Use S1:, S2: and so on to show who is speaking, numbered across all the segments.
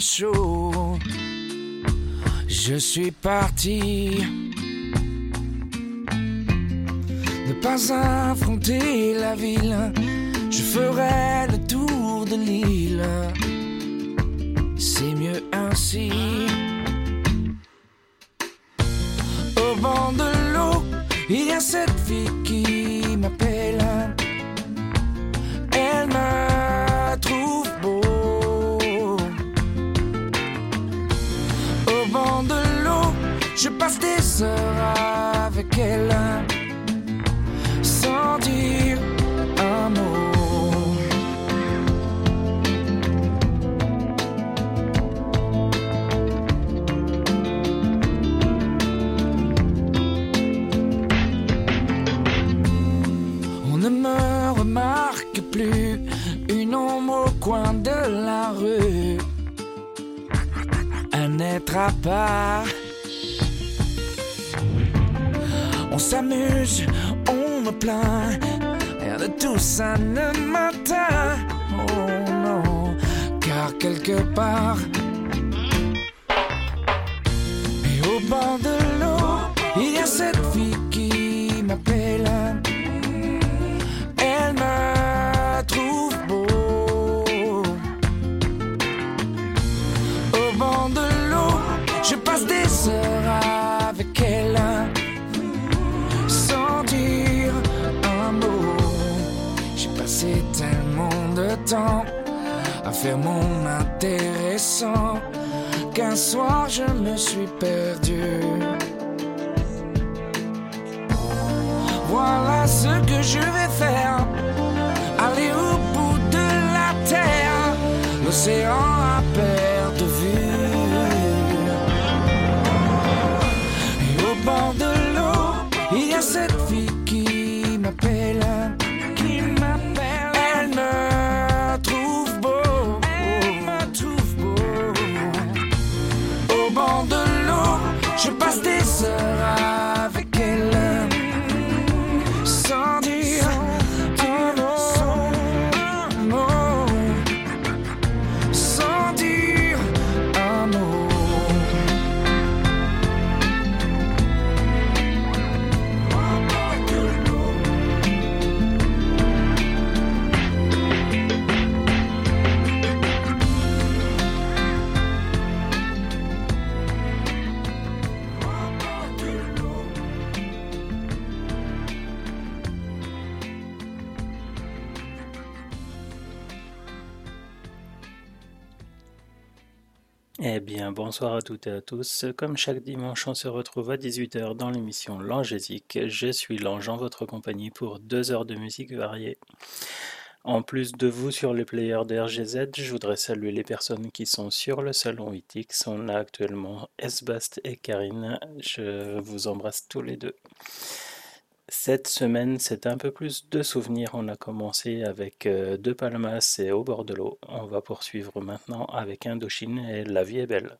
S1: chaud. Je suis parti. Ne pas affronter la ville, je ferai le tour de l'île. C'est mieux ainsi.
S2: say all bonsoir à toutes et à tous. Comme chaque dimanche, on se retrouve à 18h dans l'émission Langésique. Je suis Lange en votre compagnie pour deux heures de musique variée.
S3: En plus de vous sur les players de RGZ, je voudrais saluer les personnes qui sont sur le salon ITX. On a actuellement Esbast et Karine. Je vous embrasse tous les deux. Cette semaine, c'est un peu plus de souvenirs. On a commencé avec euh, De Palmas et Au bord de l'eau. On va poursuivre maintenant avec Indochine et La vie est belle.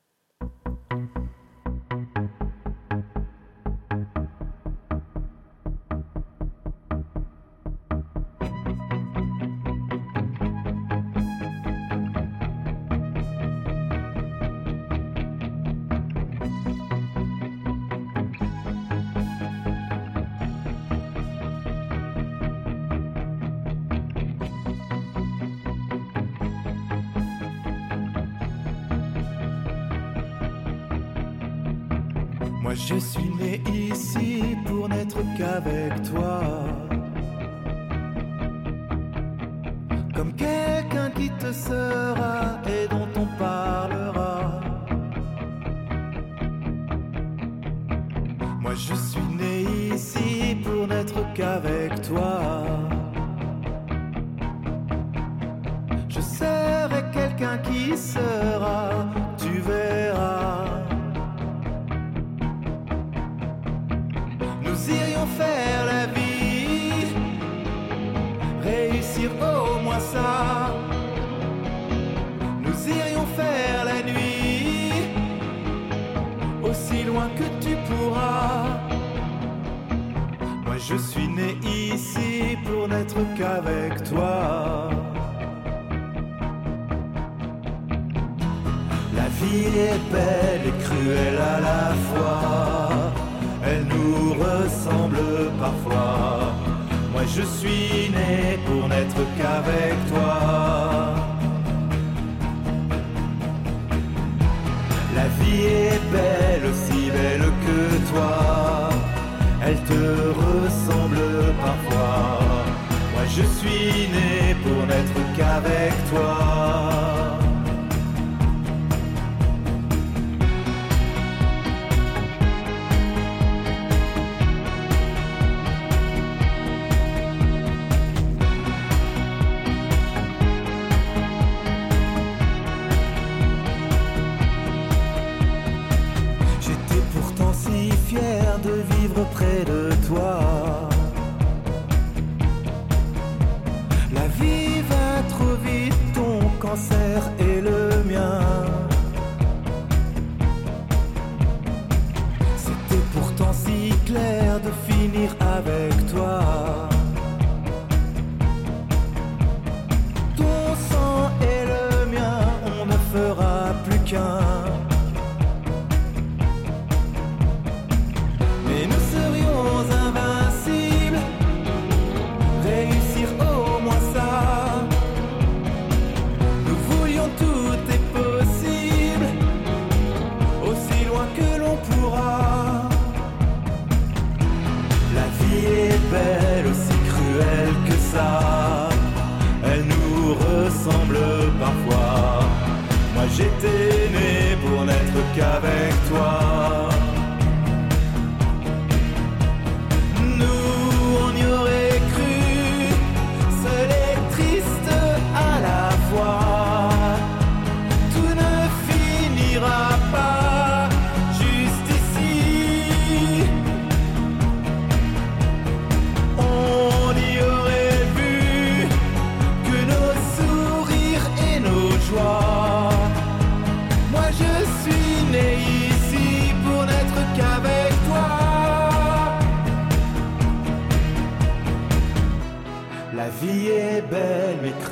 S4: De vivre près de toi.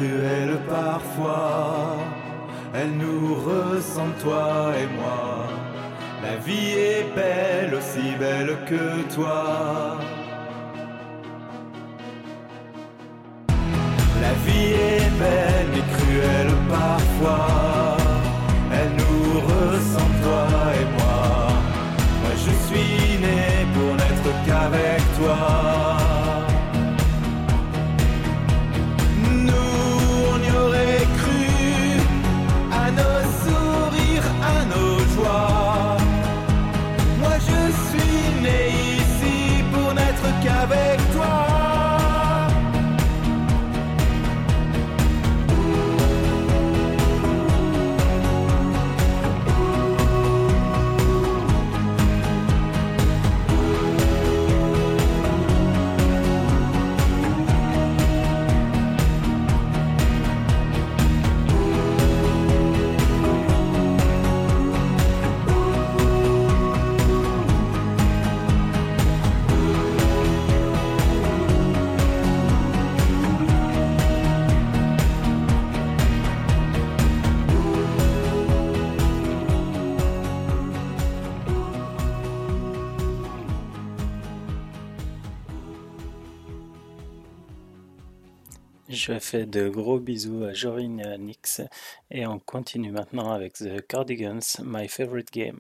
S4: Cruelle parfois. Elle nous ressemble toi et moi. La vie est belle aussi belle que toi. La vie est belle mais cruelle parfois. je
S3: fais de gros bisous à Jorine et à Nix et on continue maintenant avec The Cardigans, My Favorite Game.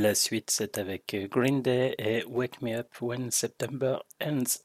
S3: La suite, c'est avec euh, Green Day et Wake Me Up When September Ends.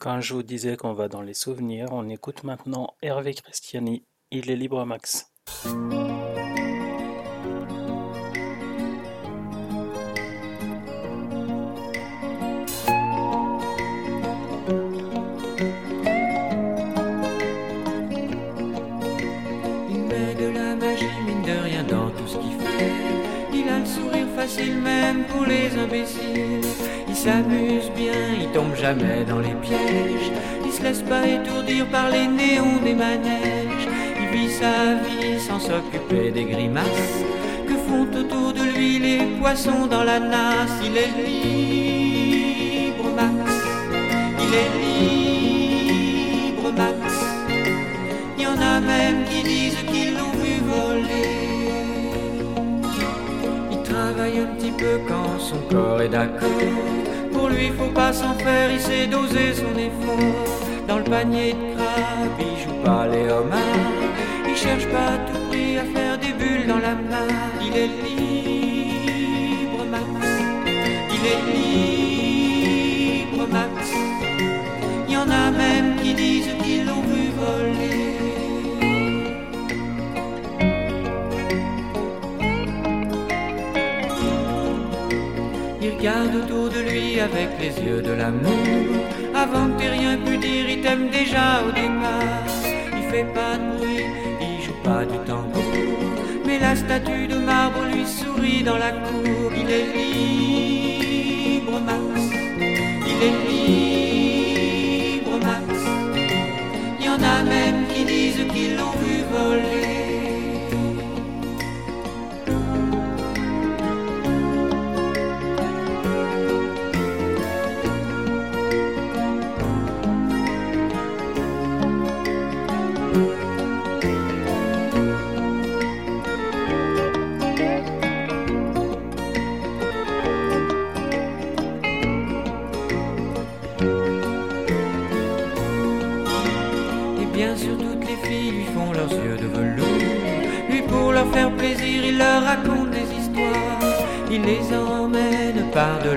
S2: Quand je vous disais qu'on va dans les souvenirs, on écoute maintenant Hervé Christiani. Il est libre max.
S5: Jamais dans les pièges. Il se laisse pas étourdir par les néons des manèges. Il vit sa vie sans s'occuper des grimaces que font autour de lui les poissons dans la nasse. Il est libre, Max. Il est libre, Max. Il y en a même qui disent qu'ils l'ont vu voler. Il travaille un petit peu quand son corps est d'accord. Lui, faut pas s'en faire, il sait doser son effort. Dans le panier de crabe, il joue pas les homards. Il cherche pas à tout prix à faire des bulles dans la main. Il est libre, Max. Il est libre, Max. Regarde autour de lui avec les yeux de l'amour. Avant que t'aies rien pu dire, il t'aime déjà au départ. Il fait pas de bruit, il joue pas du tambour. Mais la statue de marbre lui sourit dans la cour. Il est libre, Max. Il est libre, Max. Il y en a même qui disent qu'ils l'ont vu voler.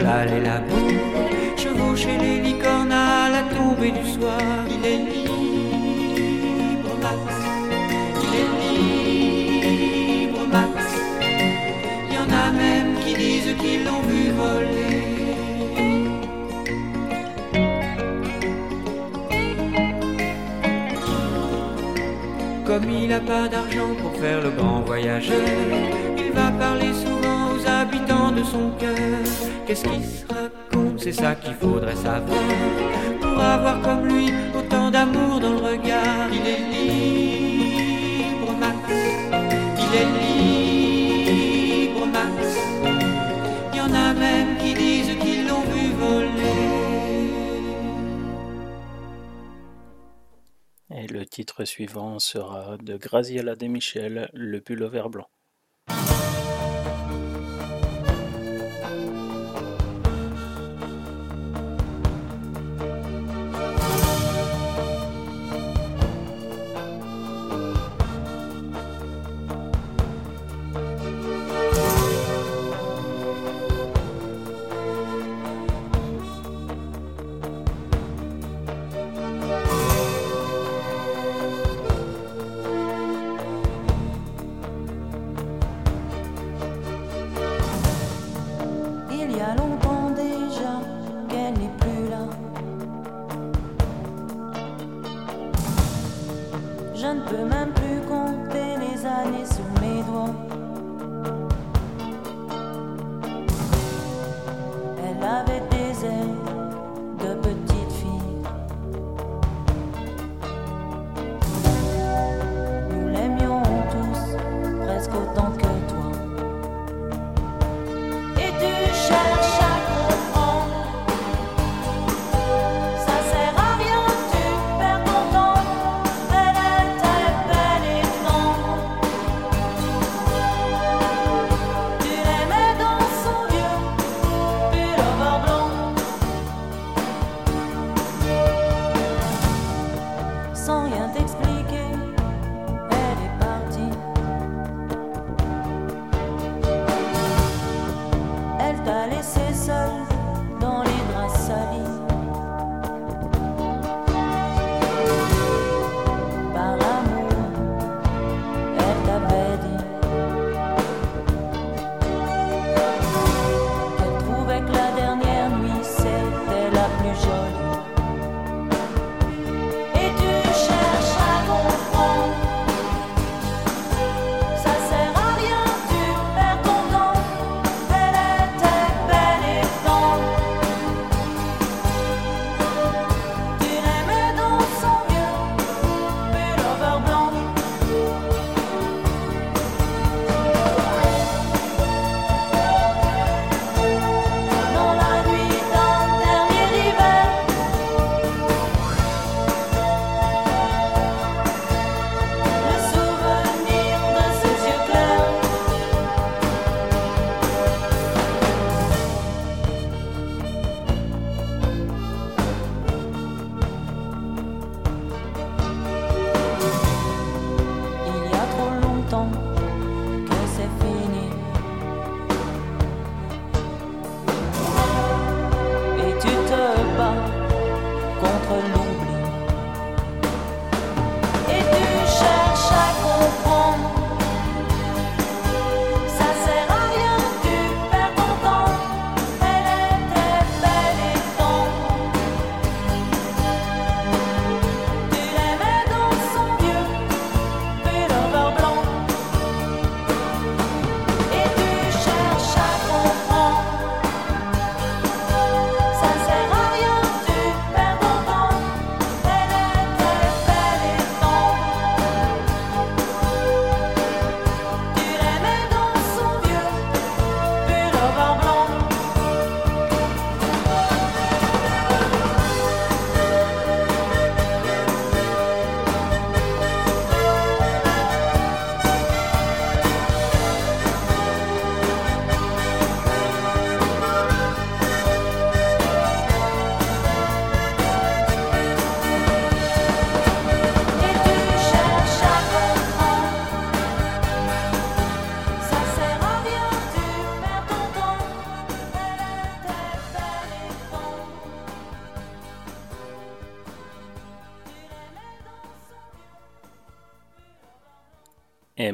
S5: Par-delà les lagons. Chevaucher les licornes à la tombée du soir. Il est libre, Max. Il est libre, Max. Il y en a même qui disent qu'ils l'ont vu voler. Comme il n'a pas d'argent pour faire le grand voyageur, de son cœur. Qu'est-ce qu'il se raconte? C'est ça qu'il faudrait savoir. Pour avoir comme lui autant d'amour dans le regard, il est libre, Max. Il est libre, Max. Il y en a même qui disent qu'ils l'ont vu voler.
S6: Et le titre suivant sera de Graziella De Michel, Le pullover blanc.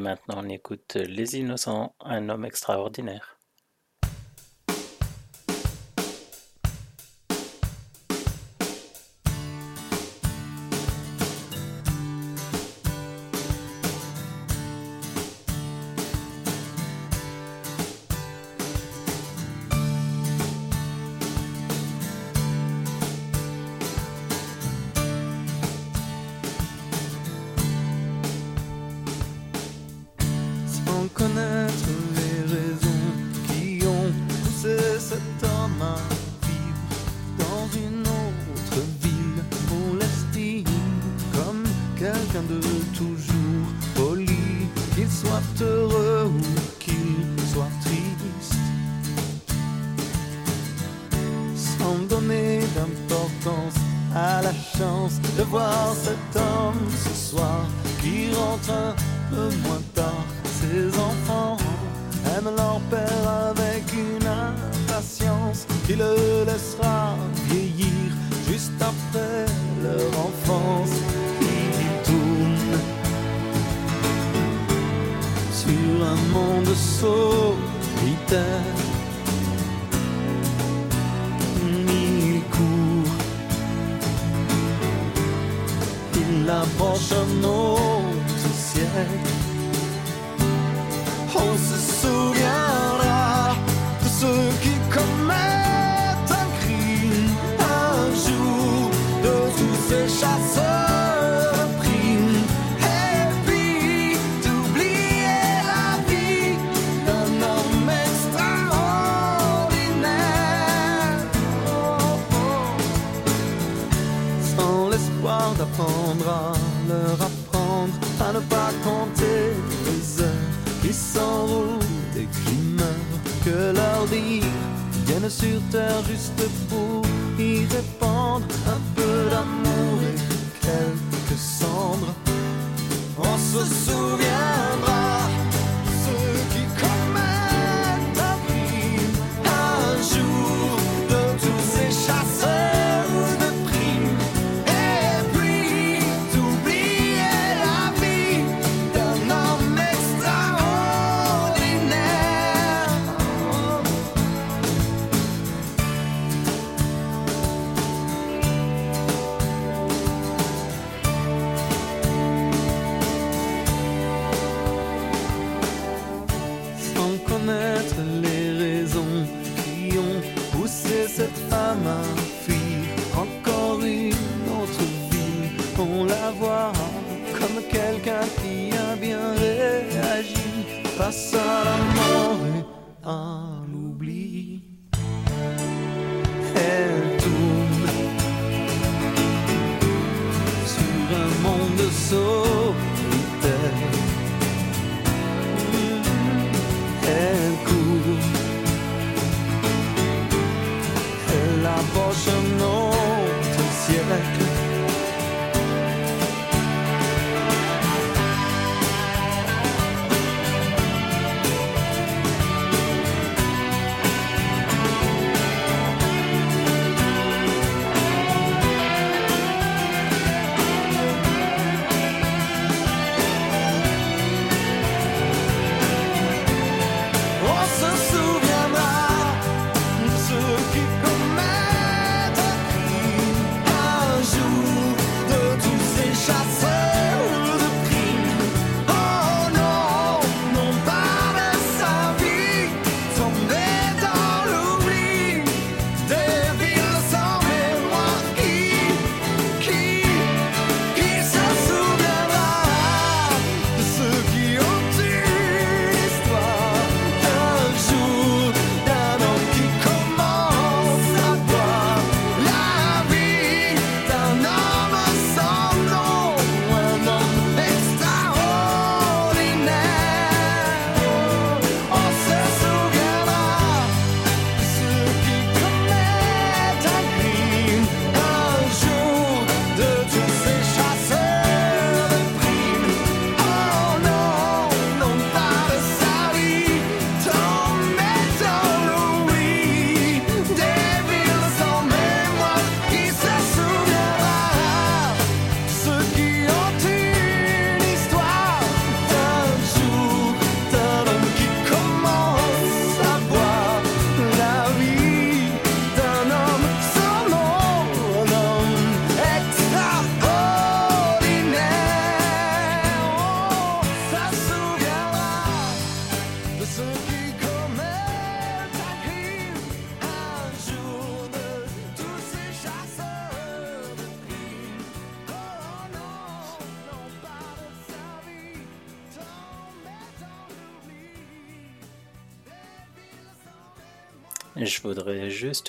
S7: Maintenant, on écoute Les Innocents, un homme extraordinaire.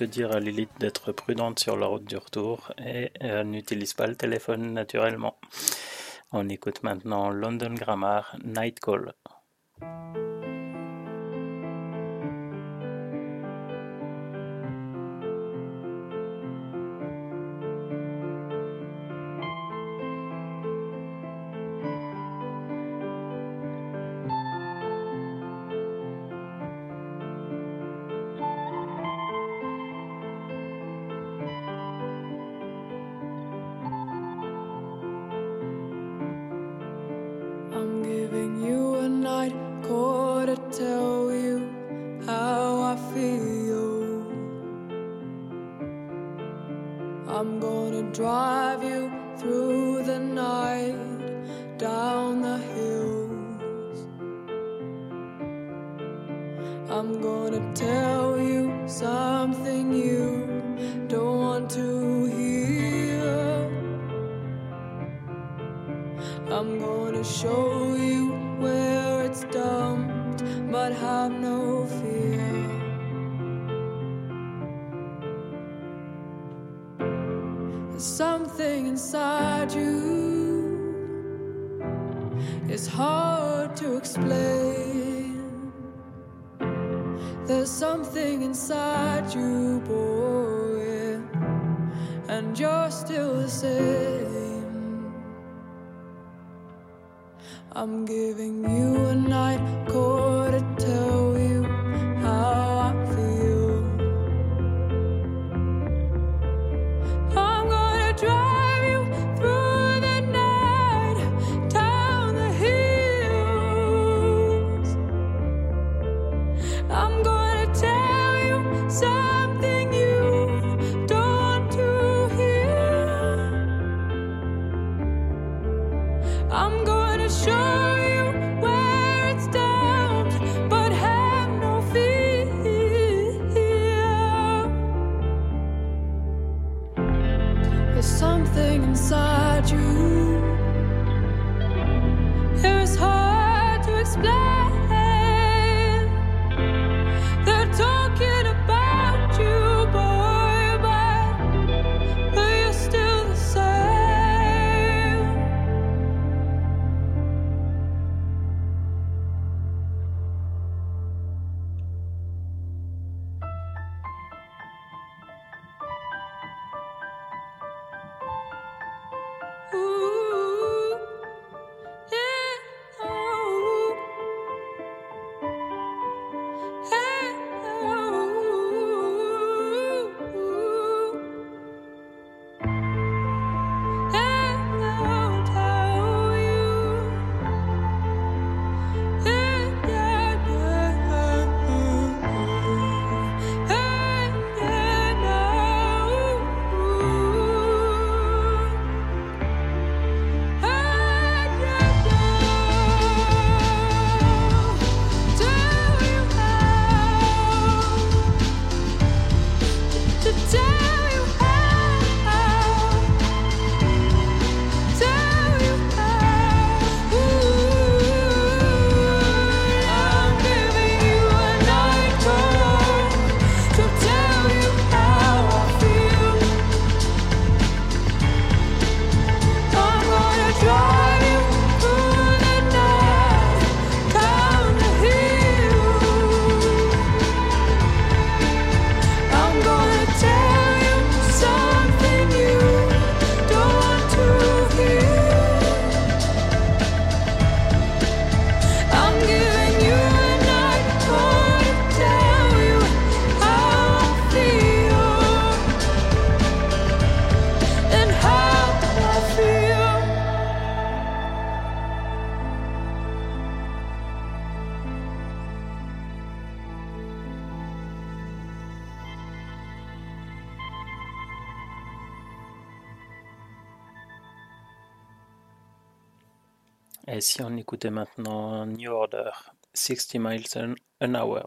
S8: juste dire à
S3: Lilith d'être prudente sur la route du retour et n'utilise pas le téléphone naturellement. On écoute maintenant London Grammar, Night Call.
S9: still the same. I'm giving you a night call.
S3: écouter maintenant New Order, 60 miles an hour.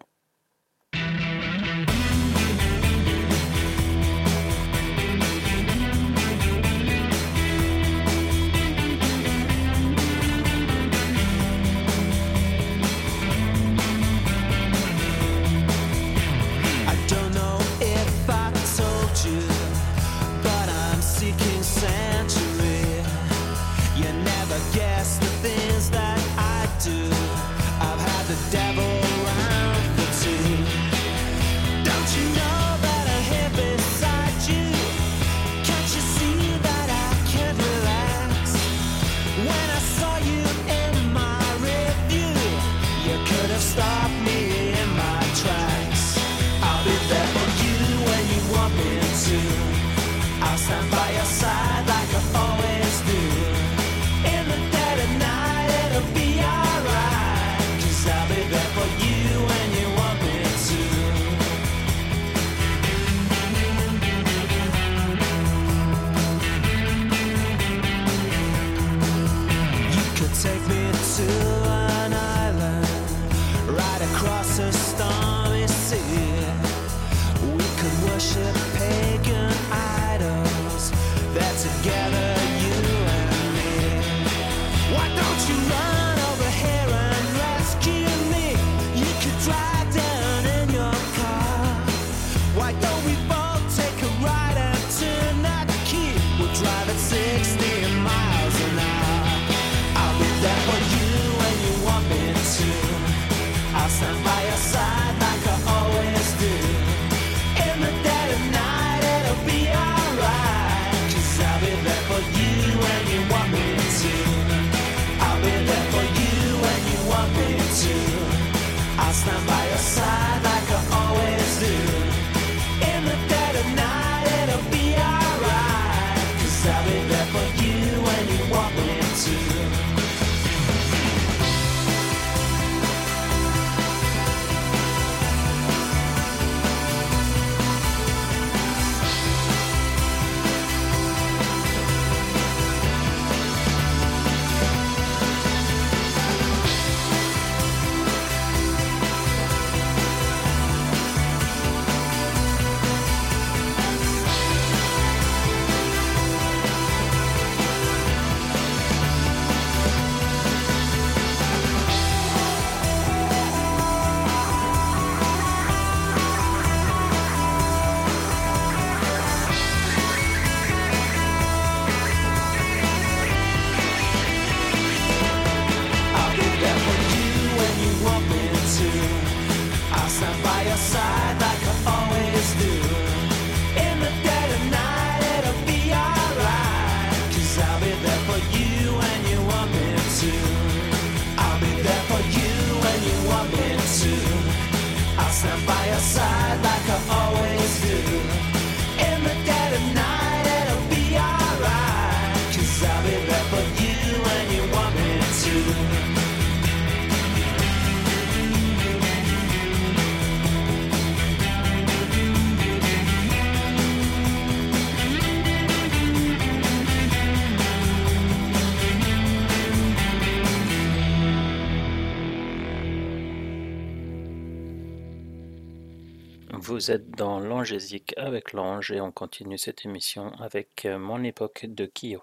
S2: vous êtes dans l'Angésique avec l'Ange et on continue cette émission avec euh, Mon époque de Kyo.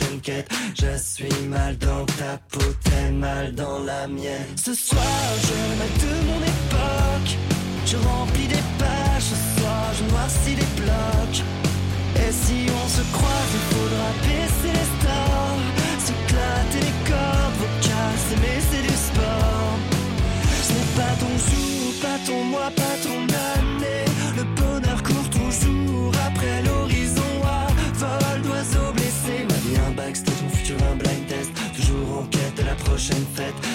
S10: Je suis mal dans ta peau, t'es mal dans la mienne. Ce soir, je rêve de mon époque. Je remplis des pages, ce soir, je noircis des blocs. Et si on se croise, il faudra baisser les stores. S'éclater les cordes vocales, Mais c'est du sport. Ce n'est pas ton jour, pas ton mois, pas ton âme. prophet.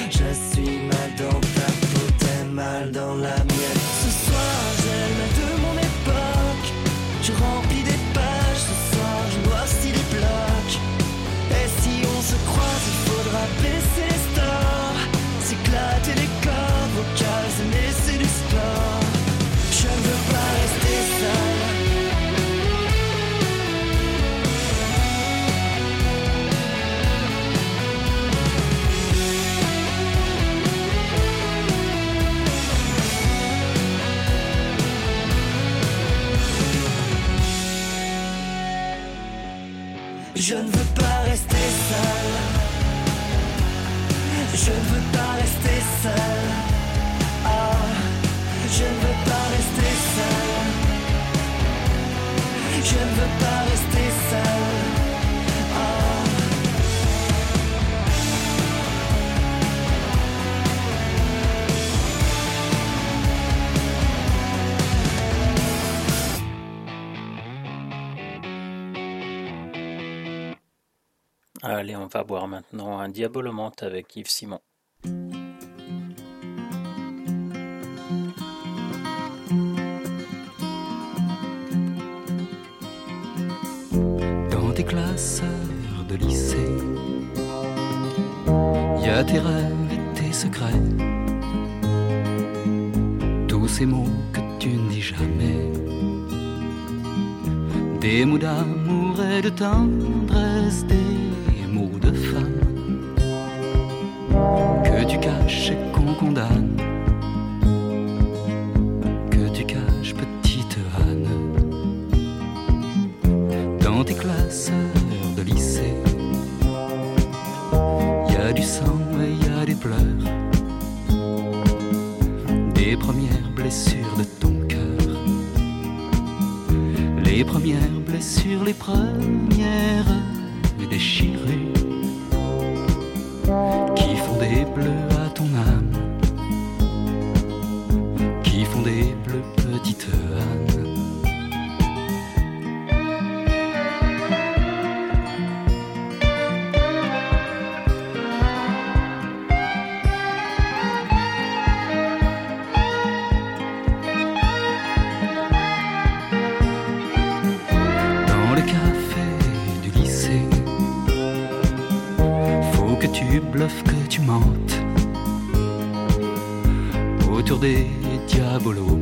S2: Allez, on va boire maintenant un Diabolomante avec Yves Simon.
S11: Dans tes classeurs de lycée, y a tes rêves et tes secrets. Tous ces mots que tu ne dis jamais. Des mots d'amour et de tendresse, des de femme que tu caches et qu'on condamne. Que tu caches, petite Anne dans tes classeurs de lycée. Y a du sang et y a des pleurs, des premières blessures de ton cœur, les premières blessures, les premières déchirures qui font des bleus à ton âme, qui font des bleus, petite que tu mentes. Autour des diabolomantes.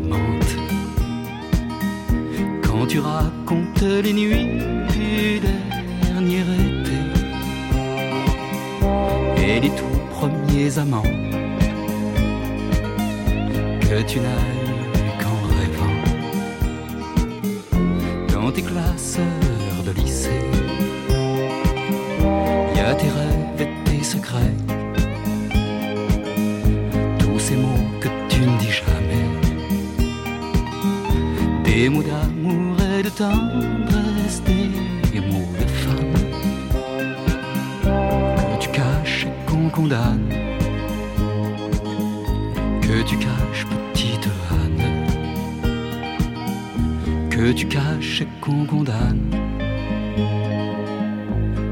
S11: Secrets. Tous ces mots que tu ne dis jamais. Des mots d'amour et de tendresse, des mots de femme. Que tu caches et qu'on condamne. Que tu caches, petite Anne que tu caches et qu'on condamne,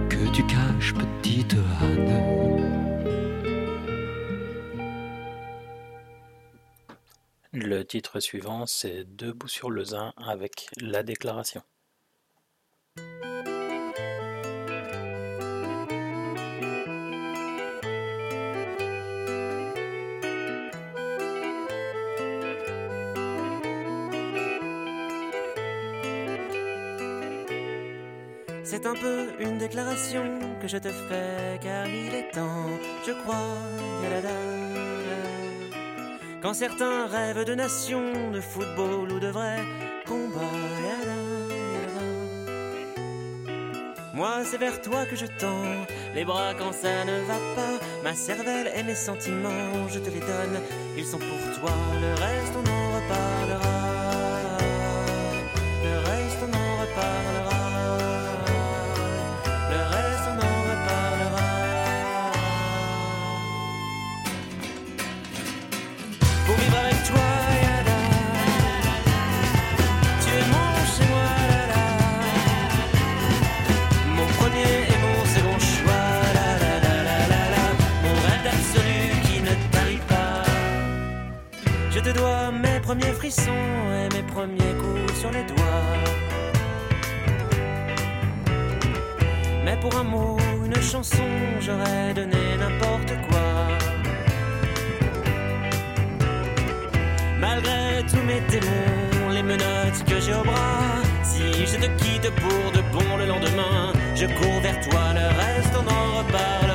S11: que tu caches, petite Anne.
S2: Le titre suivant, c'est Debout sur le Zin avec la déclaration.
S12: C'est un peu une déclaration que je te fais car il est temps, je crois. yalala. Quand certains rêvent de nation, de football ou de vrai combat, yalala, yalala. Moi c'est vers toi que je tends les bras quand ça ne va pas. Ma cervelle et mes sentiments, je te les donne, ils sont pour toi. Le reste on en reparlera. Premiers frissons et mes premiers coups sur les doigts. Mais pour un mot, une chanson, j'aurais donné n'importe quoi. Malgré tous mes démons, les menottes que j'ai au bras, si je te quitte pour de bon le lendemain, je cours vers toi, le reste on en reparlera.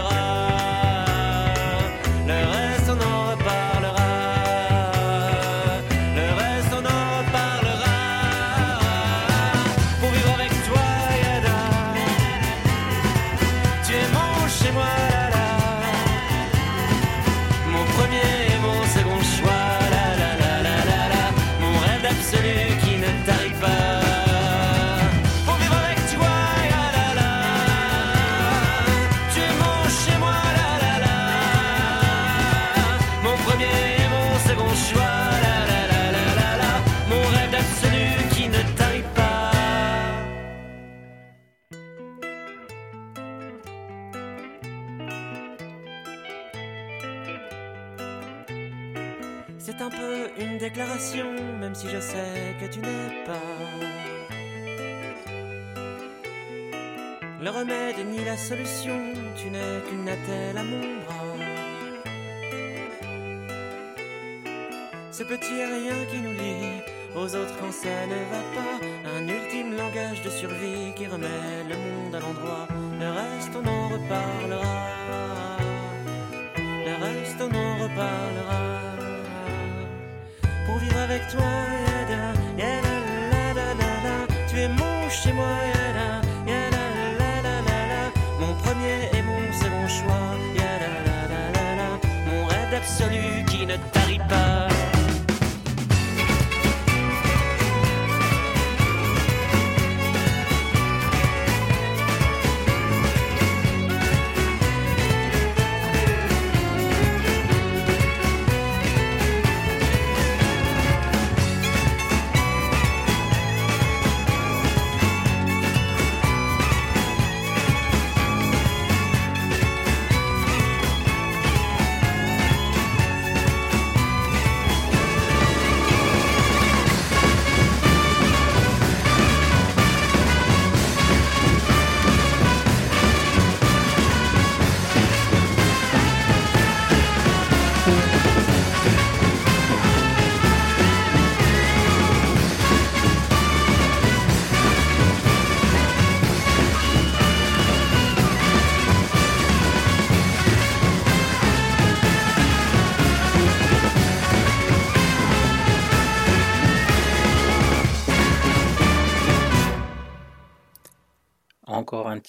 S13: Même si je sais que tu n'es pas. Le remède ni la solution, tu n'es qu'une attelle à mon bras. Ce petit rien qui nous lie aux autres quand ça ne va pas. Un ultime langage de survie qui remet le monde à l'endroit. Le reste, on en reparlera. Le reste, on en reparlera. Vivre avec toi, yada, yada, la, la, la, la. tu es mon chez moi, yada, yada, la, la, la, la. mon premier et mon second choix, yada, la, la, la, la. mon rêve absolu qui ne tarit pas.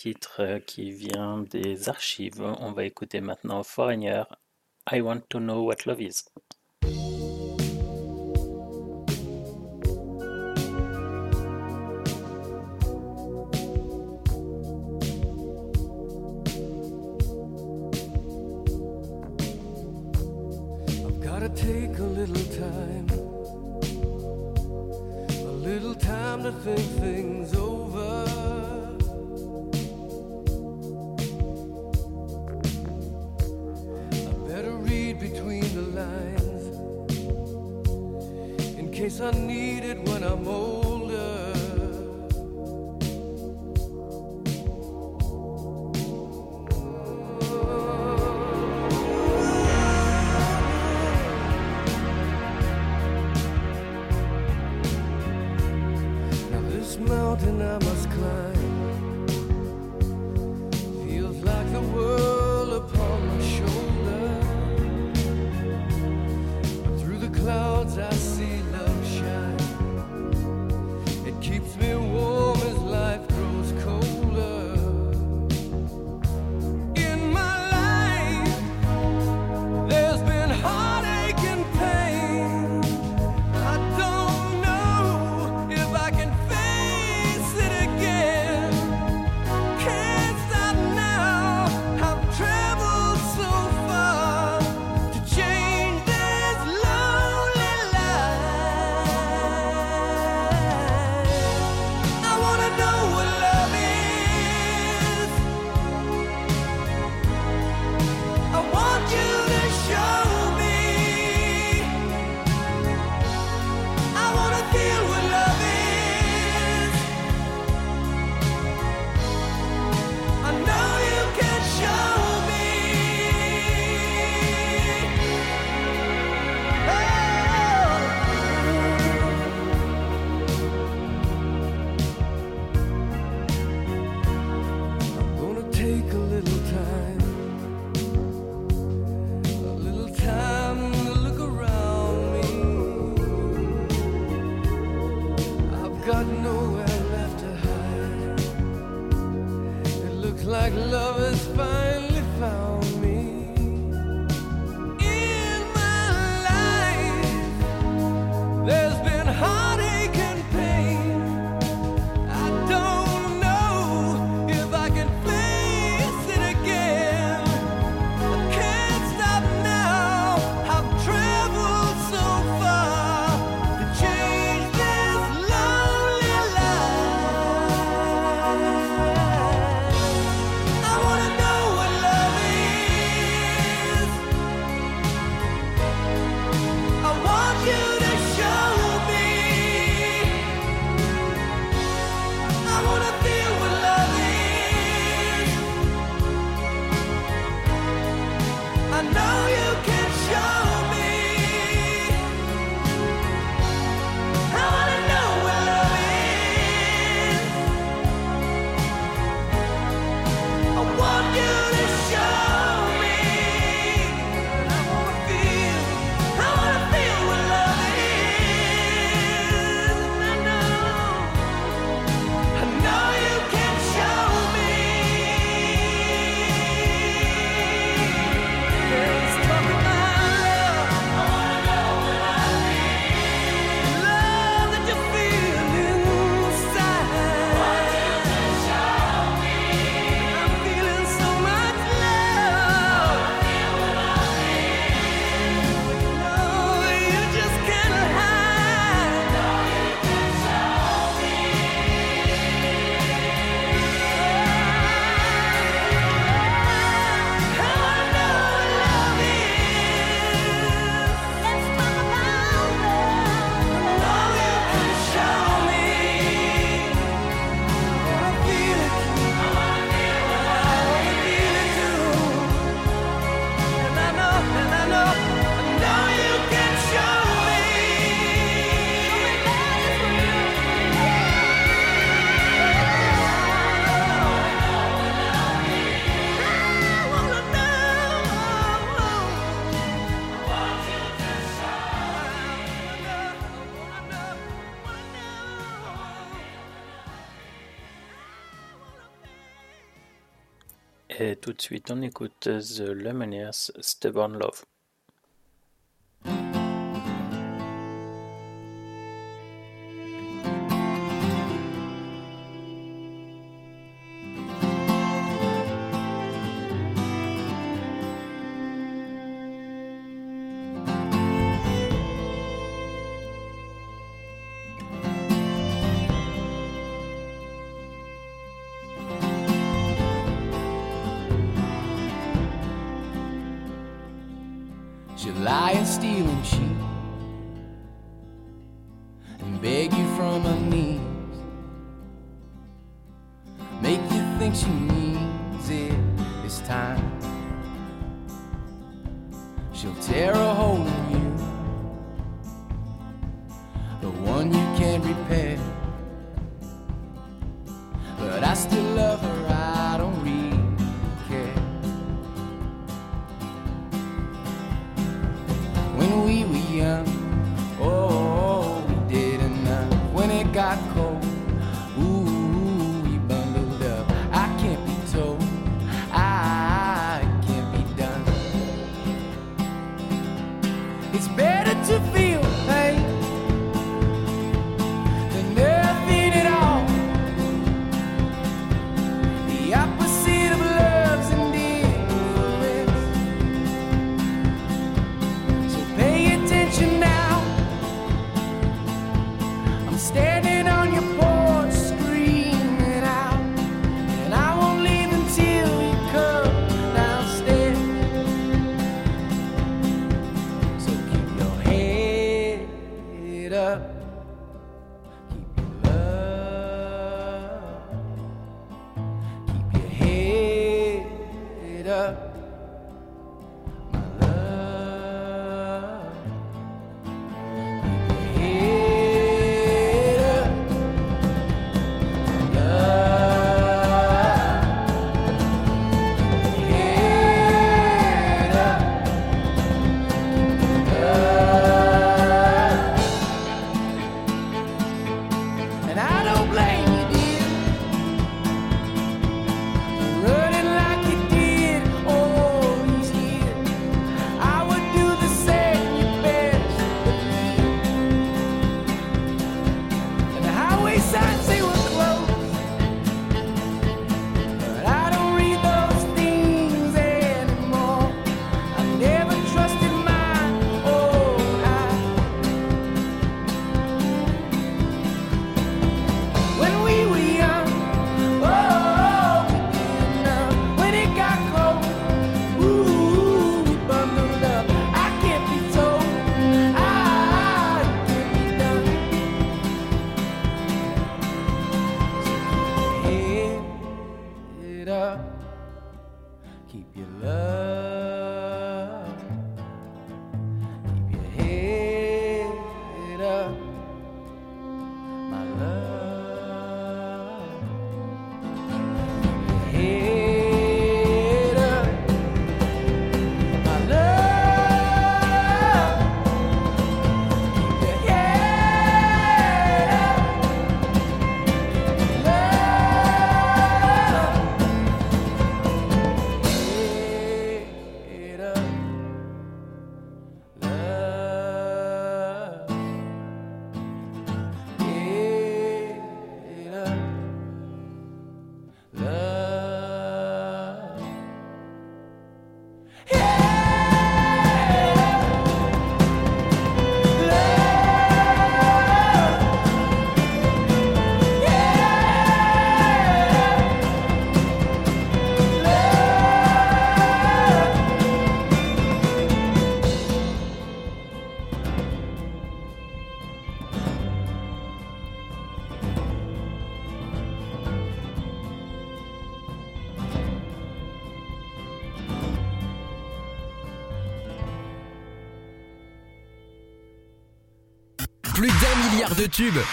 S2: Titre euh, qui vient des archives. On va écouter maintenant Foreigner. I want to know what love is.
S14: Take a little time, a little time to think things over. Lines in case I need it when I'm older.
S2: tout de suite on écoute euh, The Lumineers, Stubborn Love.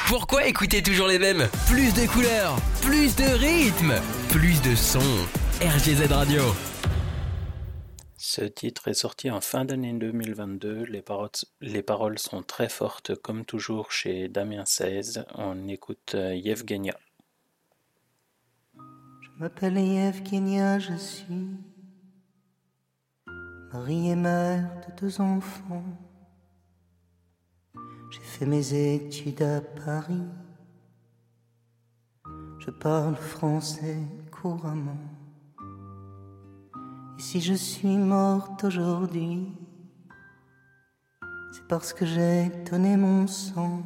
S15: Pourquoi écouter toujours les mêmes? Plus de couleurs, plus de rythme, plus de sons. RGZ Radio.
S2: Ce titre est sorti en fin d'année 2022. Les paroles, sont très fortes, comme toujours chez Damien 16. On écoute euh, Yevgenia.
S16: Je m'appelle Yevgenia, je suis mariée mère de deux enfants. J'ai fait mes études à Paris. Je parle français couramment. Et si je suis morte aujourd'hui, c'est parce que j'ai donné mon sang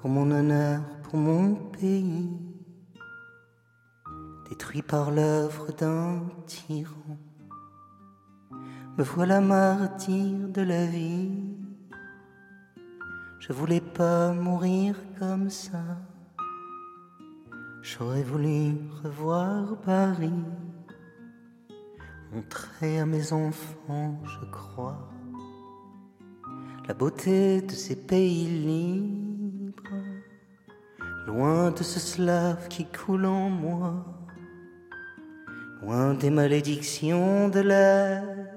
S16: pour mon honneur, pour mon pays, détruit par l'œuvre d'un tyran. Me voilà martyr de la vie. Je voulais pas mourir comme ça. J'aurais voulu revoir Paris, montrer à mes enfants, je crois, la beauté de ces pays libres, loin de ce slave qui coule en moi, loin des malédictions de l'Est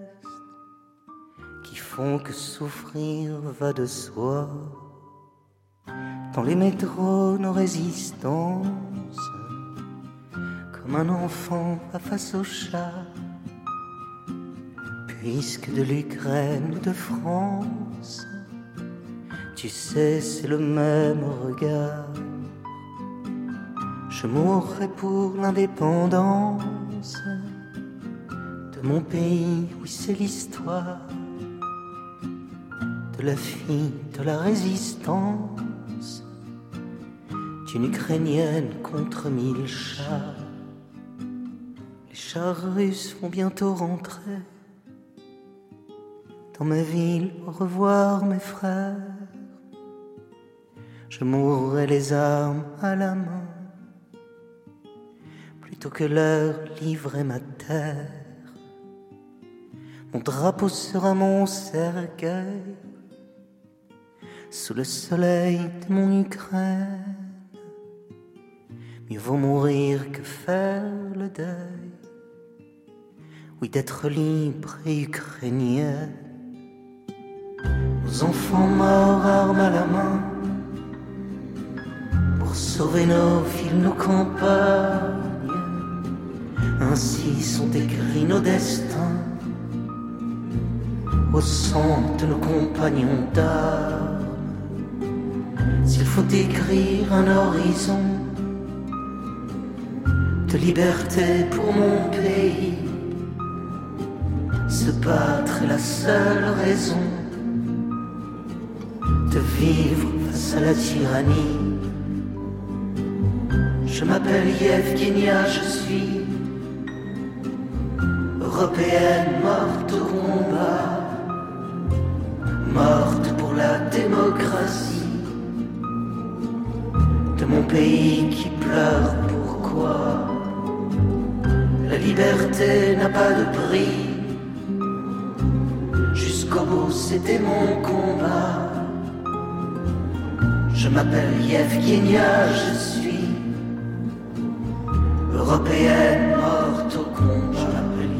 S16: qui font que souffrir va de soi. Dans les métros, nos résistances, comme un enfant face au chat, puisque de l'Ukraine ou de France, tu sais, c'est le même regard. Je mourrai pour l'indépendance de mon pays, oui, c'est l'histoire de la fille de la résistance d'une Ukrainienne contre mille chars. Les chars russes vont bientôt rentrer dans ma ville. Au revoir, mes frères. Je mourrai les armes à la main plutôt que leur livrer ma terre. Mon drapeau sera mon cercueil sous le soleil de mon Ukraine. Mieux vaut mourir que faire le deuil, oui, d'être libre et ukrainien. Nos enfants morts, armes à la main, pour sauver nos villes, nos campagnes. Ainsi sont écrits nos destins au sang de nos compagnons d'armes. S'il faut écrire un horizon de liberté pour mon pays, se battre est la seule raison de vivre face à la tyrannie. Je m'appelle Yevgenia, je suis européenne morte au combat, morte pour la démocratie mon pays qui pleure. Pourquoi? La liberté n'a pas de prix? Jusqu'au bout, c'était mon combat. Je m'appelle Yevgenia, je suis européenne morte au combat. Je m'appelle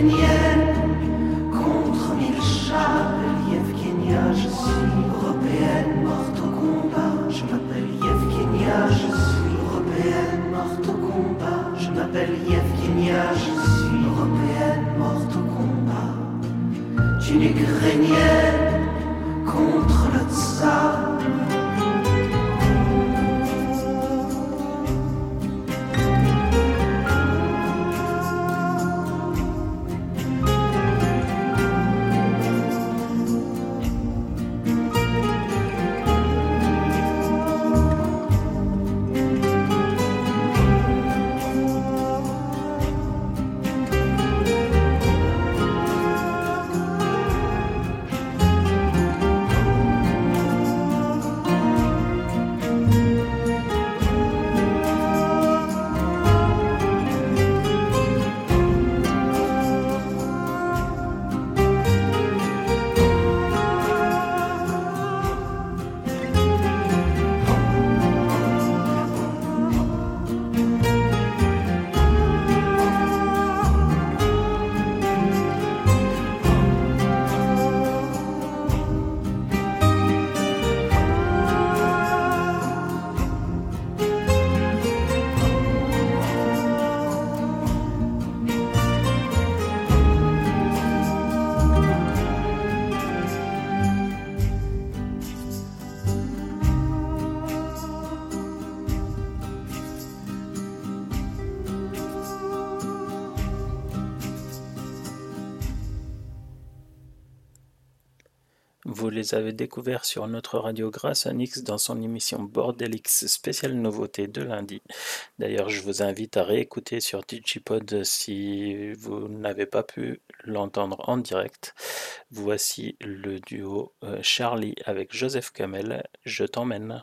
S16: Ukrainienne contre mille chars. Yevgenia, je suis européenne morte au combat. Je m'appelle Yevgenia, je suis européenne morte au combat. Je m'appelle Yevgenia, je suis européenne morte au combat. D'une Ukrainienne contre le tsar.
S2: Les avez découverts sur notre radio grâce à Nix dans son émission Bordelix spéciale nouveauté de lundi. D'ailleurs, je vous invite à réécouter sur Digipod si vous n'avez pas pu l'entendre en direct. Voici le duo euh, Charlie avec Joseph Kamel, Je t'emmène.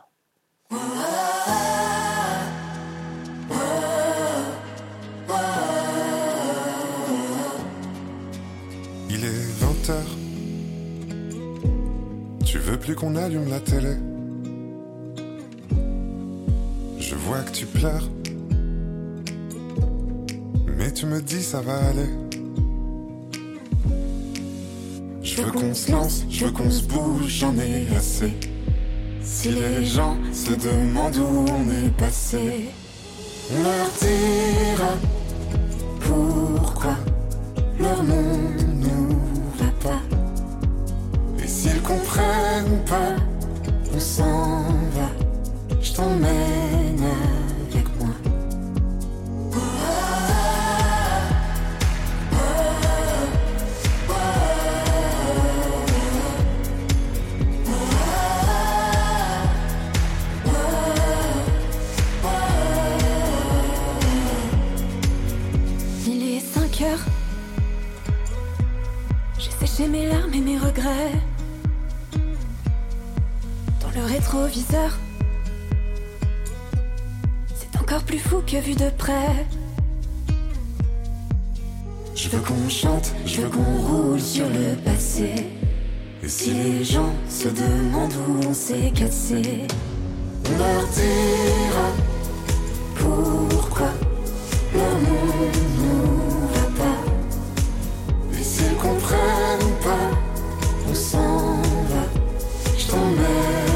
S17: Veux plus qu'on allume la télé Je vois que tu pleures. Mais tu me dis ça va aller. Je veux qu'on se lance, je veux qu'on se bouge, j'en ai assez. Si les gens se demandent où on est passé, on leur dira pourquoi leur monde nous va pas. S'ils comprennent pas, on s'en va. Je t'emmène avec moi.
S18: Il est 5 heures. J'ai séché mes larmes et mes regrets. Le rétroviseur. C'est encore plus fou que vu de près.
S17: Je veux qu'on chante, je veux qu'on roule sur le passé. Et si les gens se demandent où on s'est cassé, on leur dira pourquoi leur monde nous va pas. Et s'ils comprennent pas, on s'en va. Je t'emmène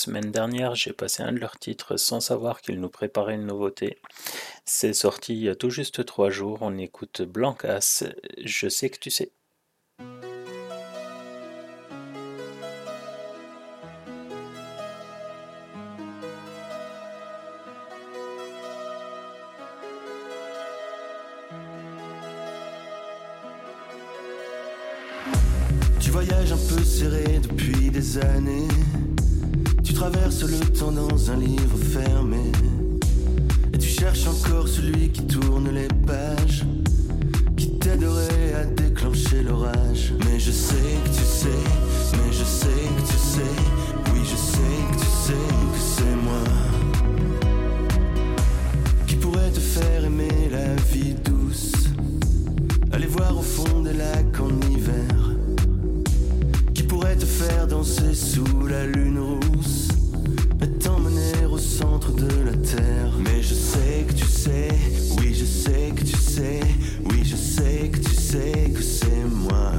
S2: semaine dernière, j'ai passé un de leurs titres sans savoir qu'ils nous préparaient une nouveauté. C'est sorti il y a tout juste trois jours. On écoute Blancas. Je sais que tu sais.
S19: Tu voyages un peu serré depuis des années. Traverses le temps dans un livre fermé. Et tu cherches encore celui qui tourne les pages. Qui t'aiderait à déclencher l'orage. Mais je sais que tu sais, mais je sais que tu sais. Oui, je sais que tu sais que c'est moi. Qui pourrait te faire aimer la vie douce. Aller voir au fond des lacs en hiver qui pourrait te faire danser sous la lune rousse centre. Mais je sais que tu sais, oui, je sais que tu sais, oui, je sais que tu sais que c'est moi.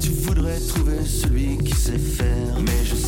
S19: Tu voudrais trouver celui qui sait faire, mais je sais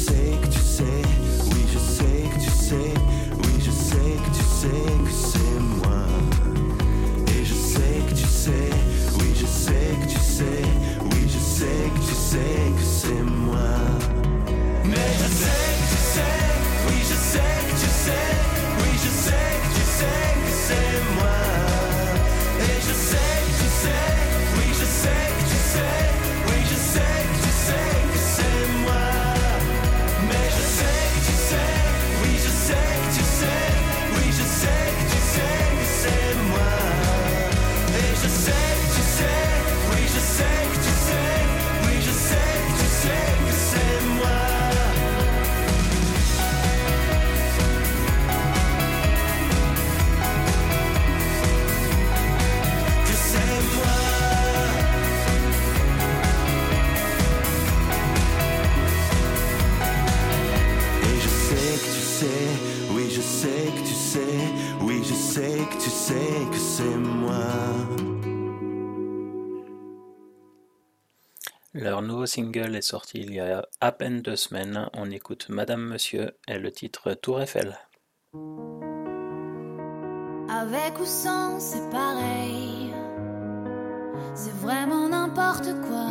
S2: single est sorti il y a à peine deux semaines. On écoute Madame Monsieur et le titre Tour Eiffel.
S20: Avec ou sans, c'est pareil. C'est vraiment n'importe quoi.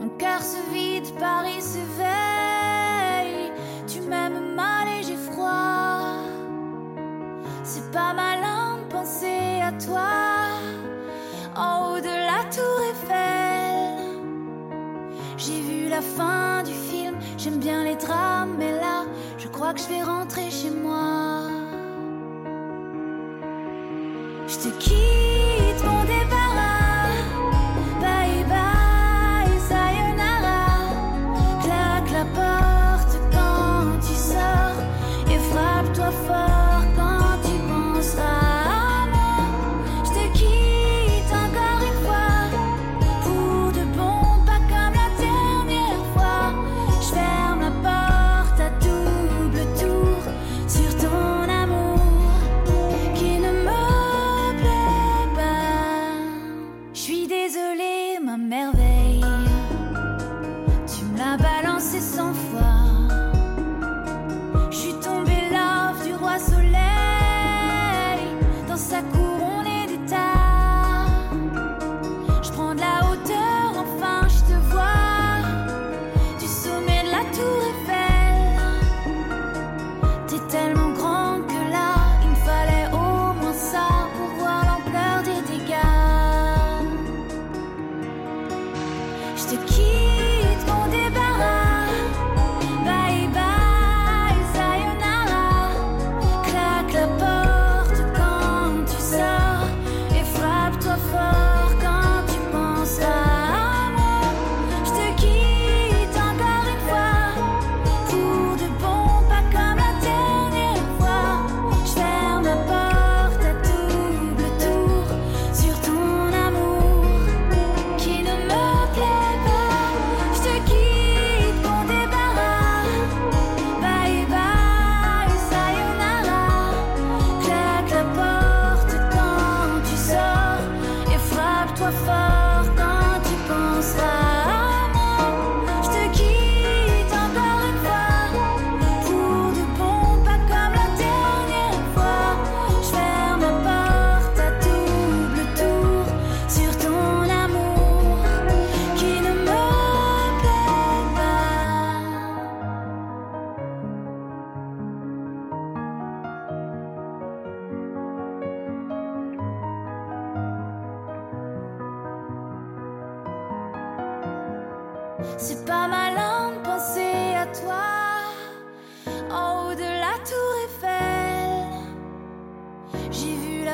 S20: Mon cœur se vide, Paris s'éveille. Tu m'aimes mal et j'ai froid. C'est pas malin de penser à toi. En haut de la tour Eiffel la fin du film. J'aime bien les drames, mais là, je crois que je vais rentrer chez moi. Je te quitte.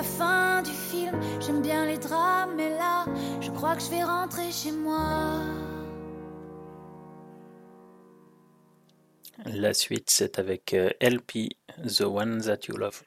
S20: fin du film. J'aime bien les drames, mais là, je crois que je vais rentrer chez moi.
S2: La suite, c'est avec euh, LP, The One That You Love.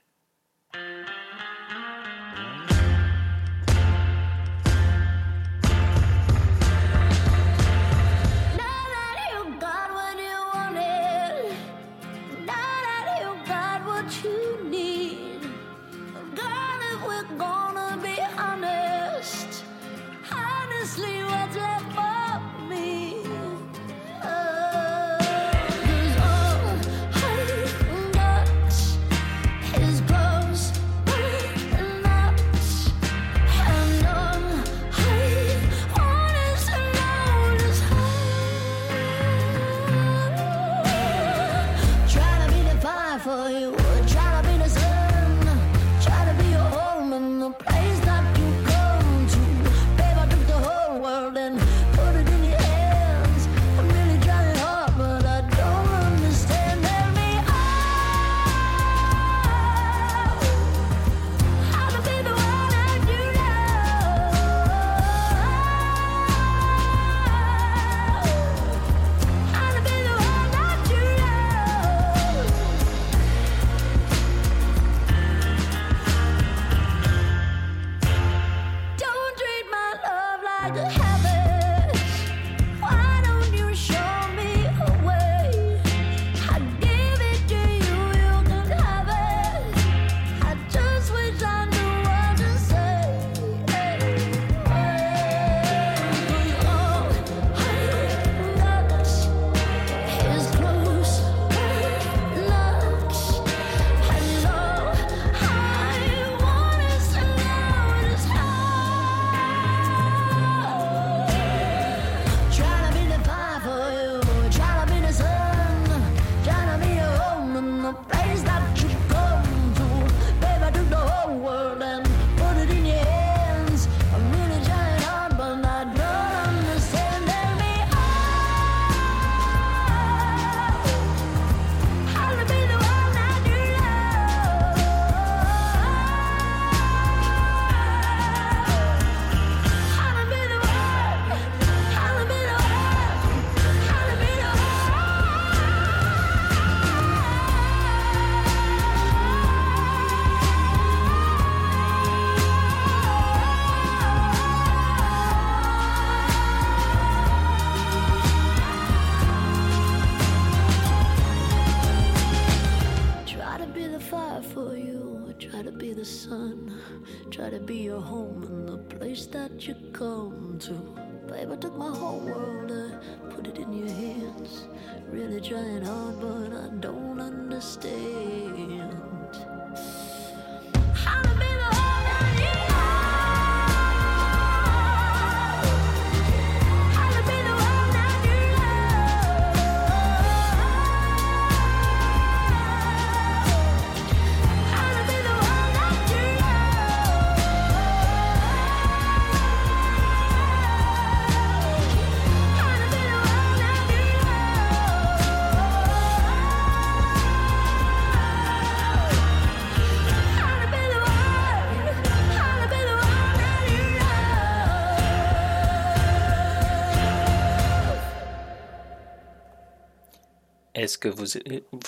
S3: Est-ce que vous,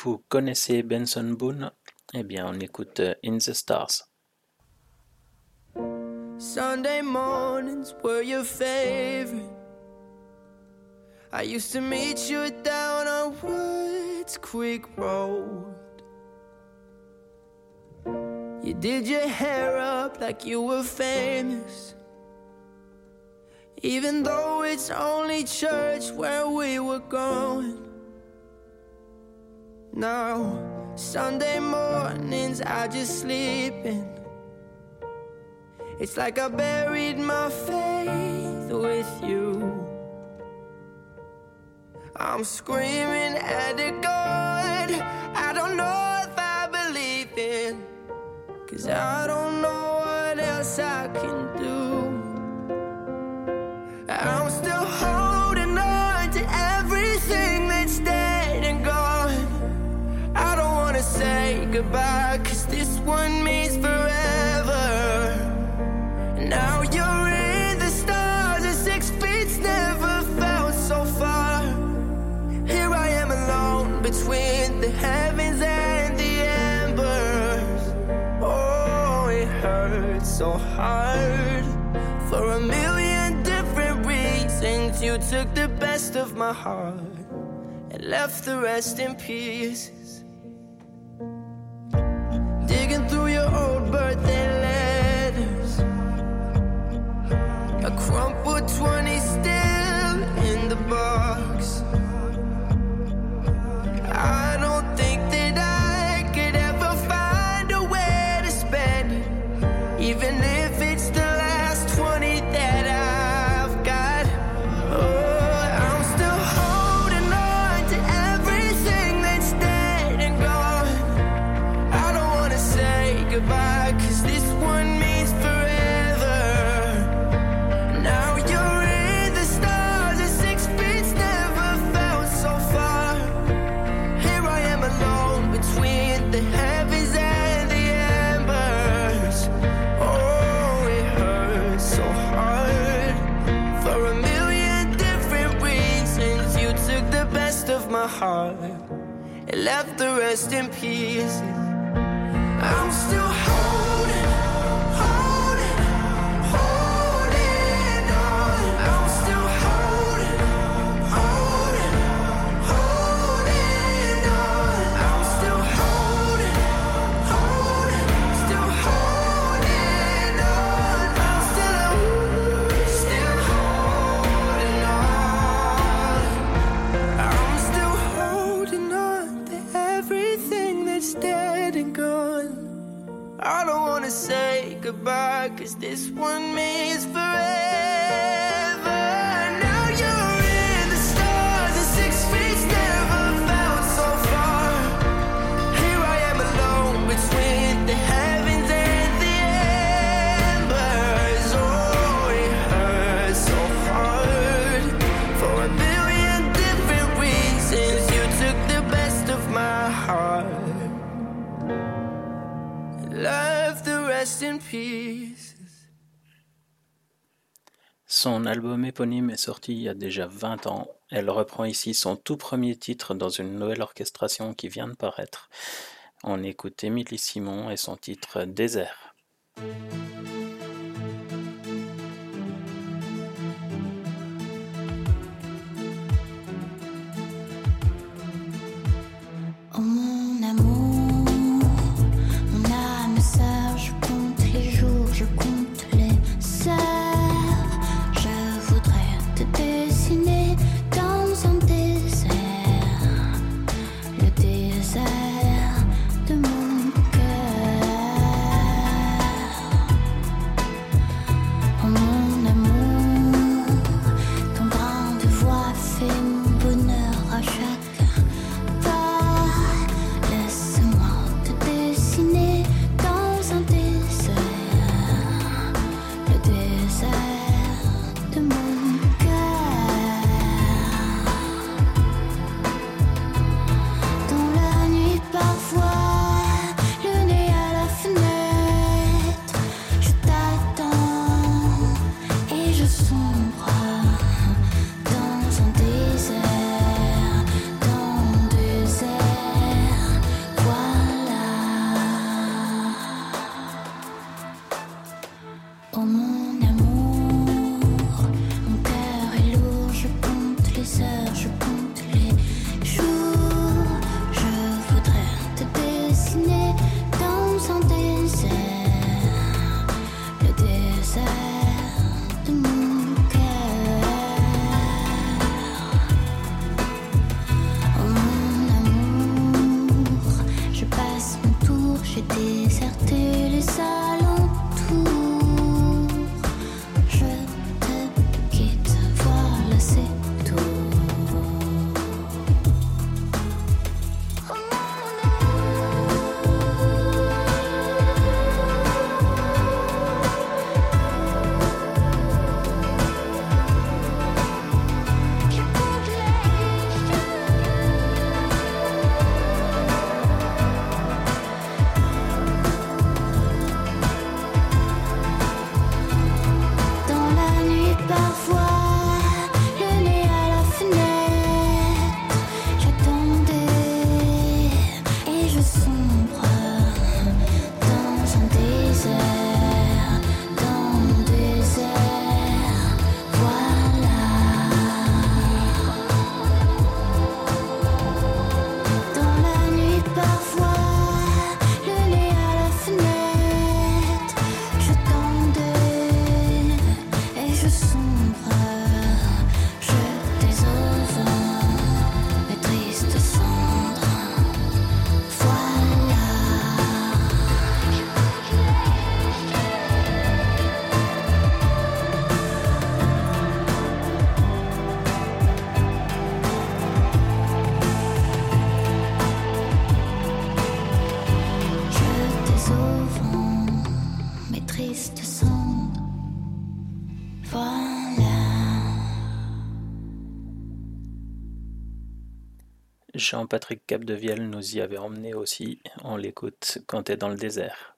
S3: vous connaissez Benson Boone Eh bien, on écoute euh, In the Stars.
S21: Sunday mornings were your favorite. I used to meet you down on Woods Creek Road. You did your hair up like you were famous. Even though it's only church where we were going. Now, Sunday mornings I just sleep in. It's like I buried my faith with you. I'm screaming at the God I don't know if I believe in. Cause I don't know what else I can do. Goodbye, cause this one means forever. Now you're in the stars, and six feet's never felt so far. Here I am alone between the heavens and the embers. Oh, it hurts so hard for a million different reasons. You took the best of my heart and left the rest in pieces. Digging through your old birthday letters, a crumpled 20 still in the box. I don't think left the rest in pieces. I'm still goodbye, cause this one means forever.
S3: Son album éponyme est sorti il y a déjà 20 ans. Elle reprend ici son tout premier titre dans une nouvelle orchestration qui vient de paraître. On écoute Émilie Simon et son titre Désert. Jean-Patrick Capdevielle nous y avait emmené aussi. On l'écoute quand t'es dans le désert.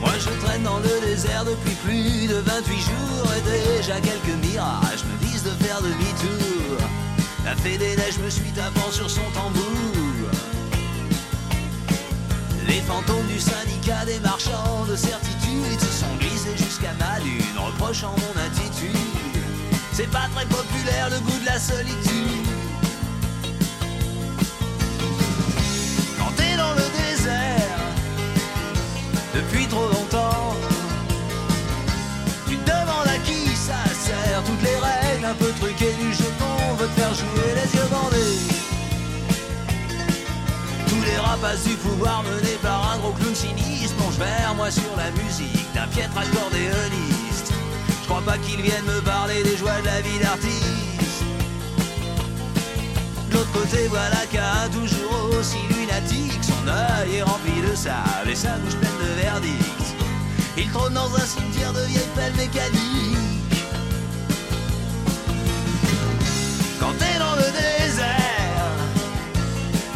S12: Moi je traîne dans le désert depuis plus de 28 jours et déjà quelques mirages me disent de faire demi-tour. La fée des neiges me suit tapant sur son tambour. Les fantômes du syndicat des marchands de certitude se sont glissés jusqu'à ma lune, reprochant mon attitude. C'est pas très populaire le goût de la solitude. Quand t'es dans le désert, depuis trop longtemps, tu te demandes à qui ça sert. Toutes les règles un peu truquées du jeton veut te faire jouer les yeux bandés. Tous les rapaces du pouvoir menés par un gros clown sinistre plongent vers moi sur la musique d'un piètre accordéoniste. Pas qu'ils viennent me parler des joies de la vie d'artiste. De l'autre côté, voilà qu'un toujours aussi lunatique. Son œil est rempli de sable et sa bouche pleine de verdict. Il trône dans un cimetière de vieilles pelles mécaniques. Quand t'es dans le désert,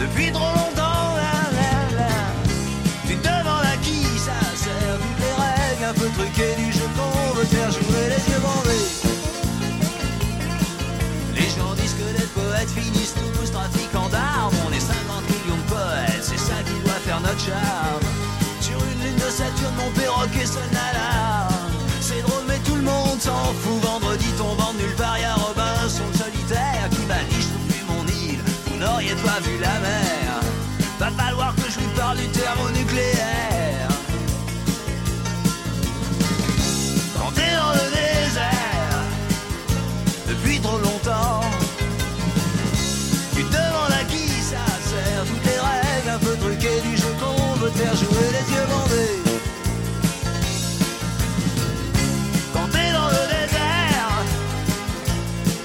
S12: depuis trop longtemps, tu te demandes à qui ça sert. Toutes les règles un peu truquées du jeu qu'on veut faire jouer Sur une lune de Saturne, mon perroquet sonne l'alarme. Faire jouer les yeux bandés. Quand t'es dans le désert,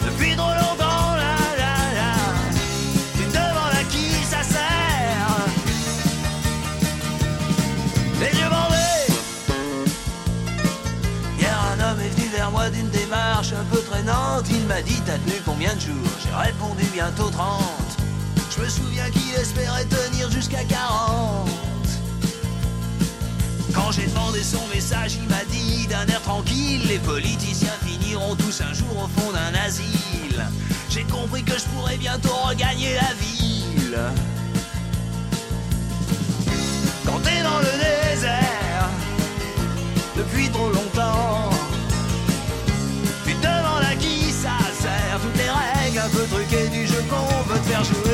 S12: depuis trop longtemps, là, là, là, tu te demandes à qui ça sert. Les yeux bandés. Hier, un homme est venu vers moi d'une démarche un peu traînante. Il m'a dit T'as tenu combien de jours? J'ai répondu bientôt 30. Je me souviens qu'il espérait tenir jusqu'à 40. J'ai demandé son message, il m'a dit d'un air tranquille Les politiciens finiront tous un jour au fond d'un asile. J'ai compris que je pourrais bientôt regagner la ville. Quand t'es dans le désert, depuis trop longtemps, tu te demandes à qui ça sert. Toutes les règles un peu truquées du jeu qu'on veut te faire jouer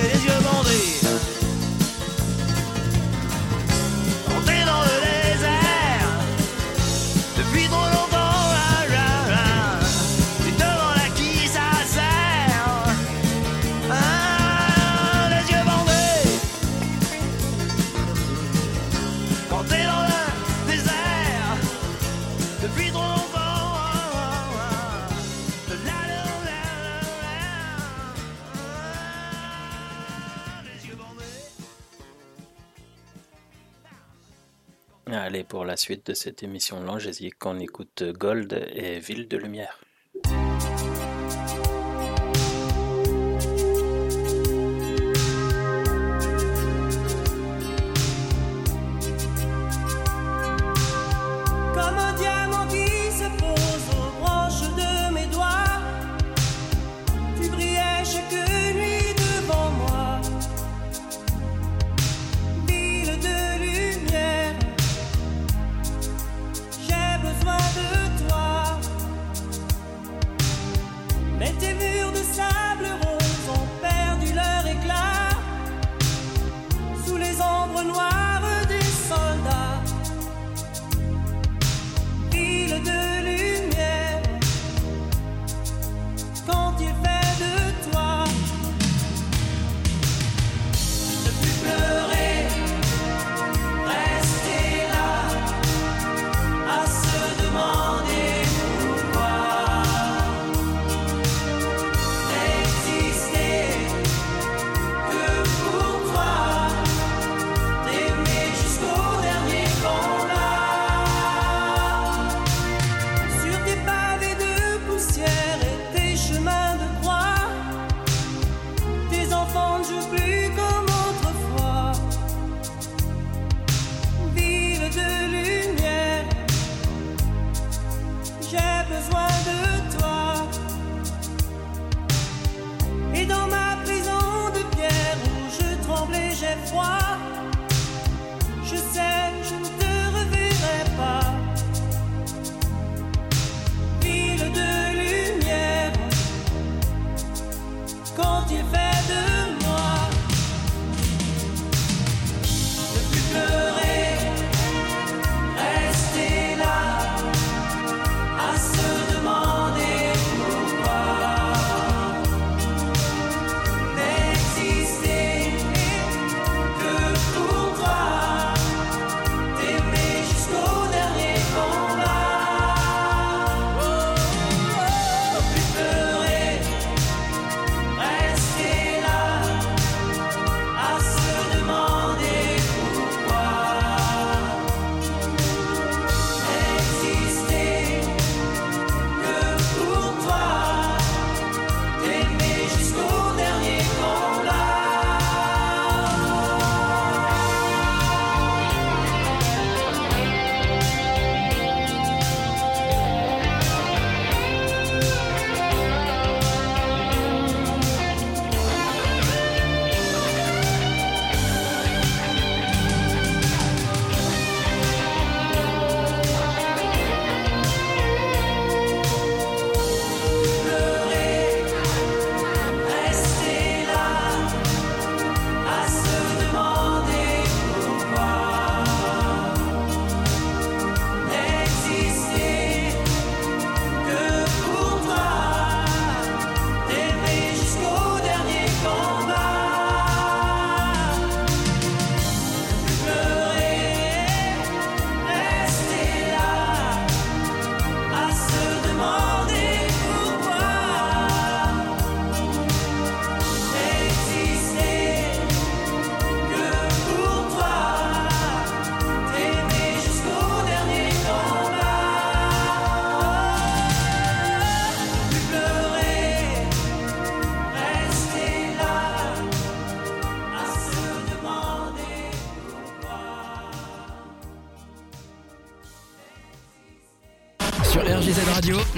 S3: Allez, pour la suite de cette émission Langésique, on écoute Gold et Ville de Lumière.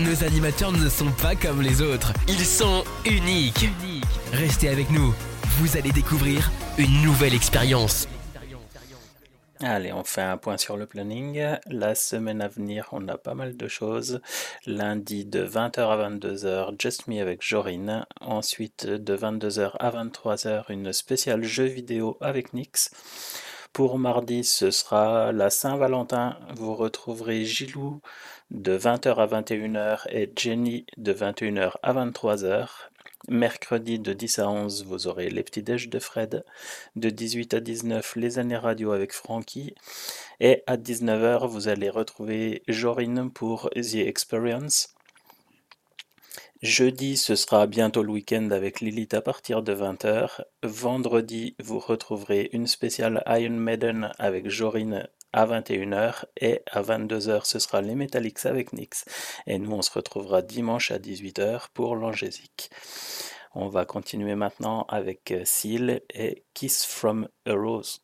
S15: Nos animateurs ne sont pas comme les autres. Ils sont uniques. Restez avec nous. Vous allez découvrir une nouvelle expérience.
S2: Allez, on fait un point sur le planning. La semaine à venir, on a pas mal de choses. Lundi de 20h à 22h, Just Me avec Jorine. Ensuite, de 22h à 23h, une spéciale jeu vidéo avec Nix. Pour mardi, ce sera la Saint-Valentin. Vous retrouverez Gilou de 20h à 21h et Jenny de 21h à 23h. Mercredi de 10 à 11, vous aurez les petits déj de Fred. De 18 à 19, les années radio avec Francky. Et à 19h, vous allez retrouver Jorine pour The Experience. Jeudi, ce sera bientôt le week-end avec Lilith à partir de 20h. Vendredi, vous retrouverez une spéciale Iron Maiden avec Jorine à 21h et à 22h, ce sera les Metallics avec Nix. Et nous, on se retrouvera dimanche à 18h pour l'Angésique. On va continuer maintenant avec euh, Seal et Kiss from a Rose.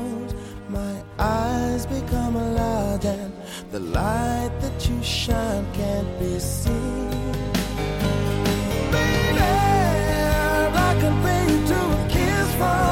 S21: When my eyes become large and the light that you shine can't be seen? Baby, I compare you to a kiss from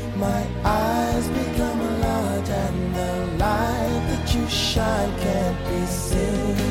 S21: my eyes become large and the light that you shine can't be seen?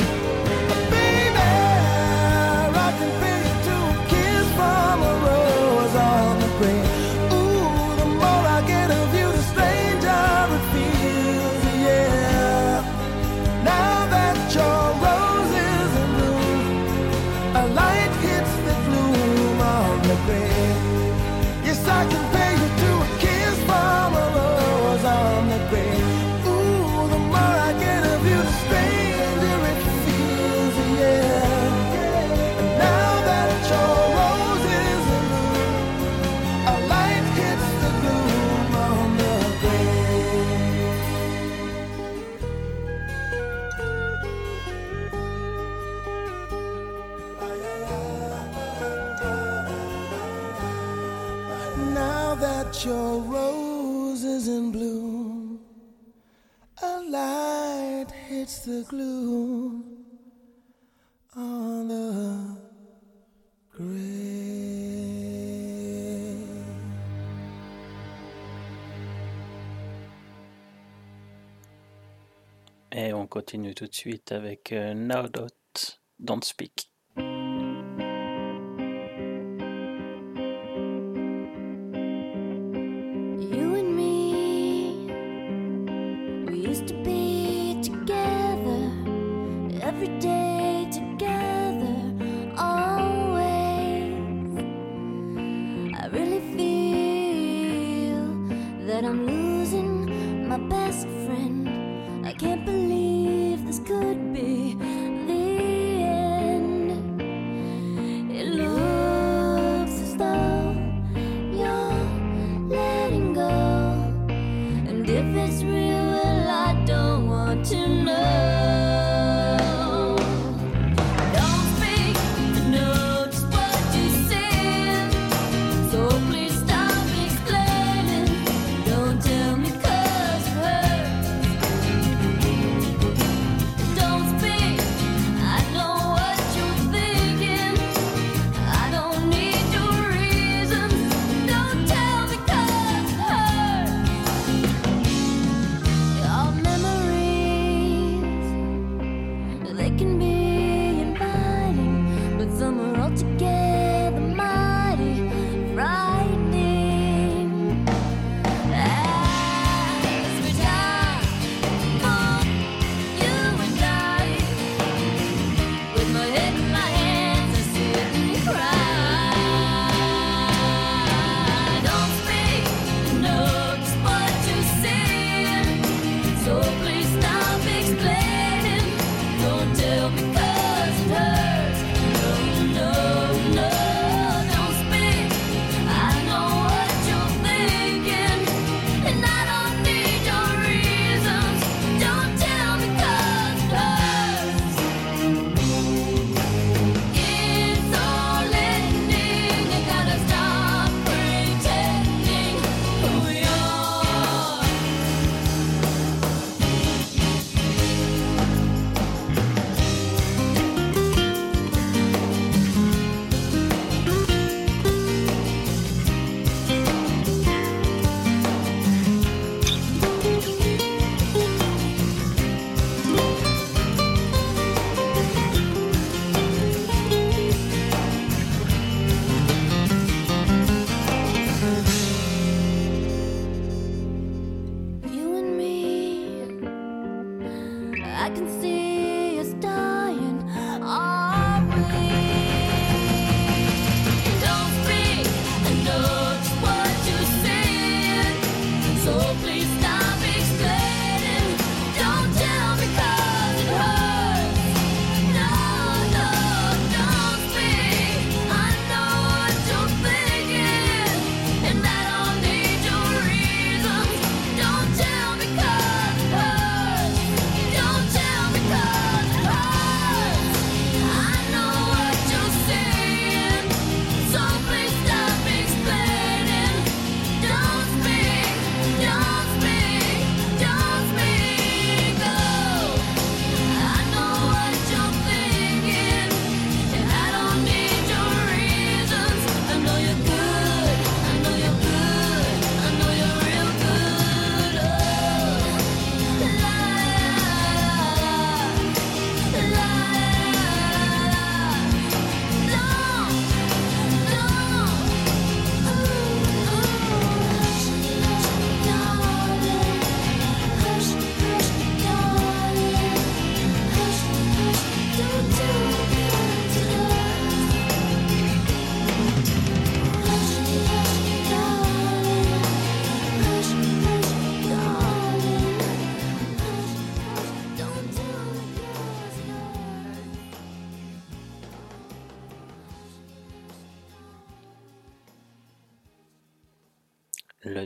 S21: To kiss from a rose on the grave.
S3: Et on continue tout de suite avec euh, Now Don't Speak.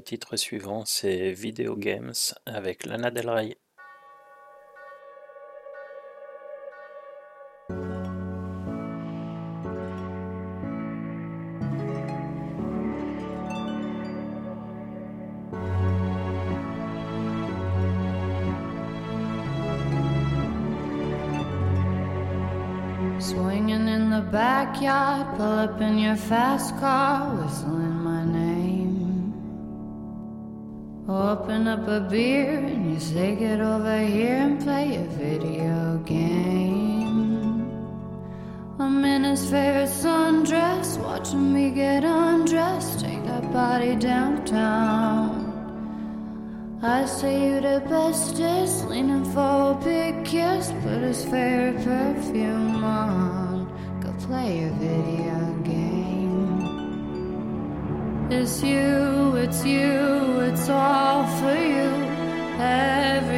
S3: titre suivant, c'est Video Games avec Lana Del Rey.
S22: Swinging in the backyard, pull up in your fast car. Up a beer and you say, Get over here and play a video game. I'm in his favorite sundress, watching me get undressed, take that body downtown. I say you the bestest, leaning for a big kiss, put his favorite perfume on, go play a video game. It's you, it's you,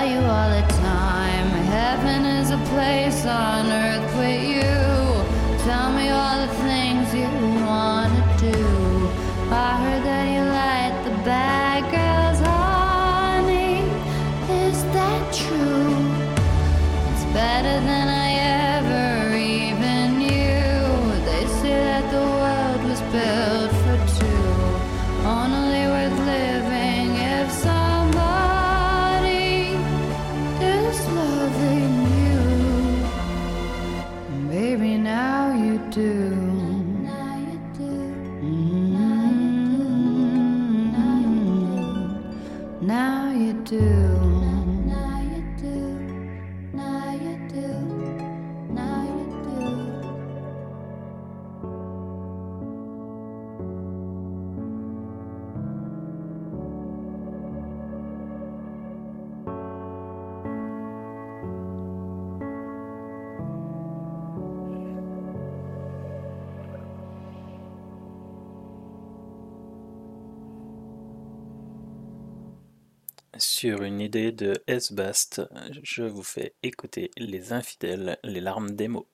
S22: tell you all the time. Heaven is a place on earth
S3: Sur une idée de S-Bast, je vous fais écouter Les Infidèles, les larmes des mots.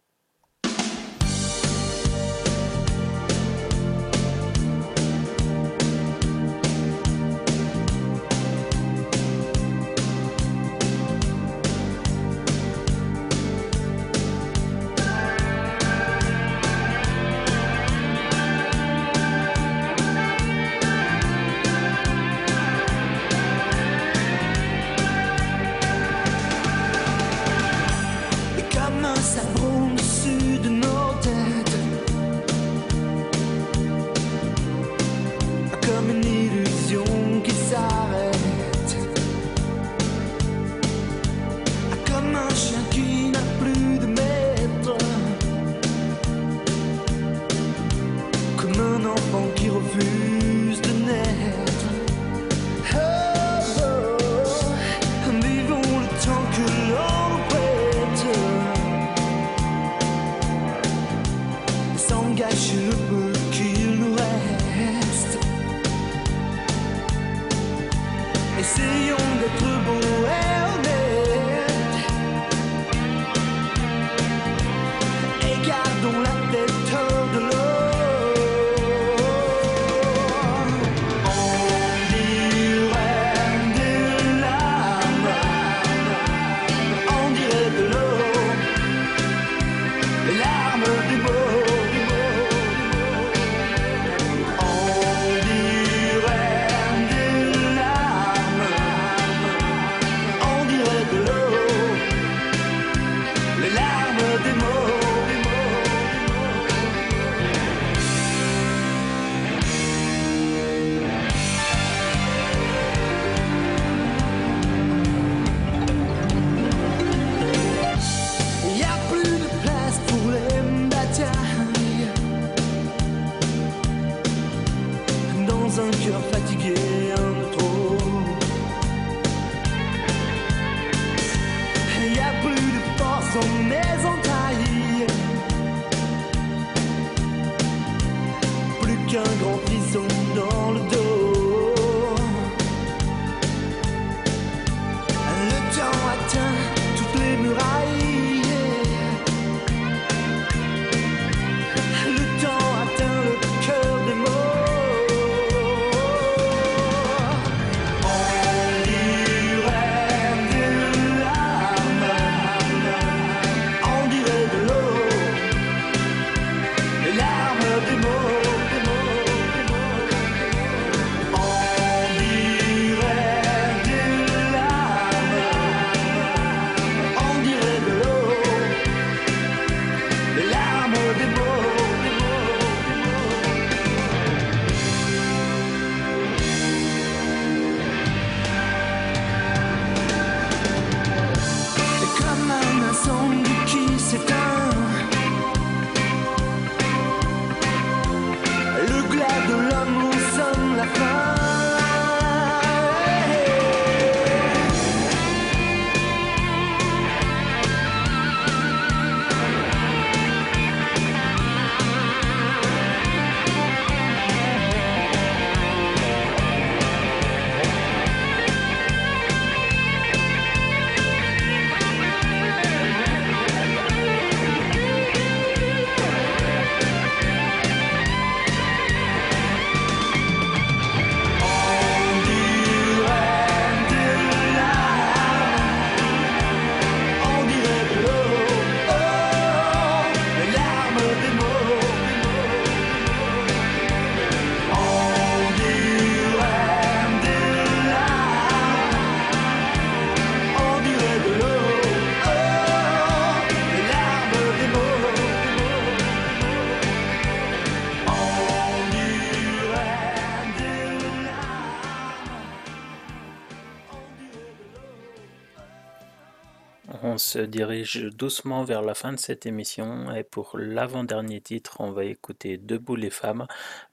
S2: dirige doucement vers la fin de cette émission et pour l'avant-dernier titre, on va écouter Debout les femmes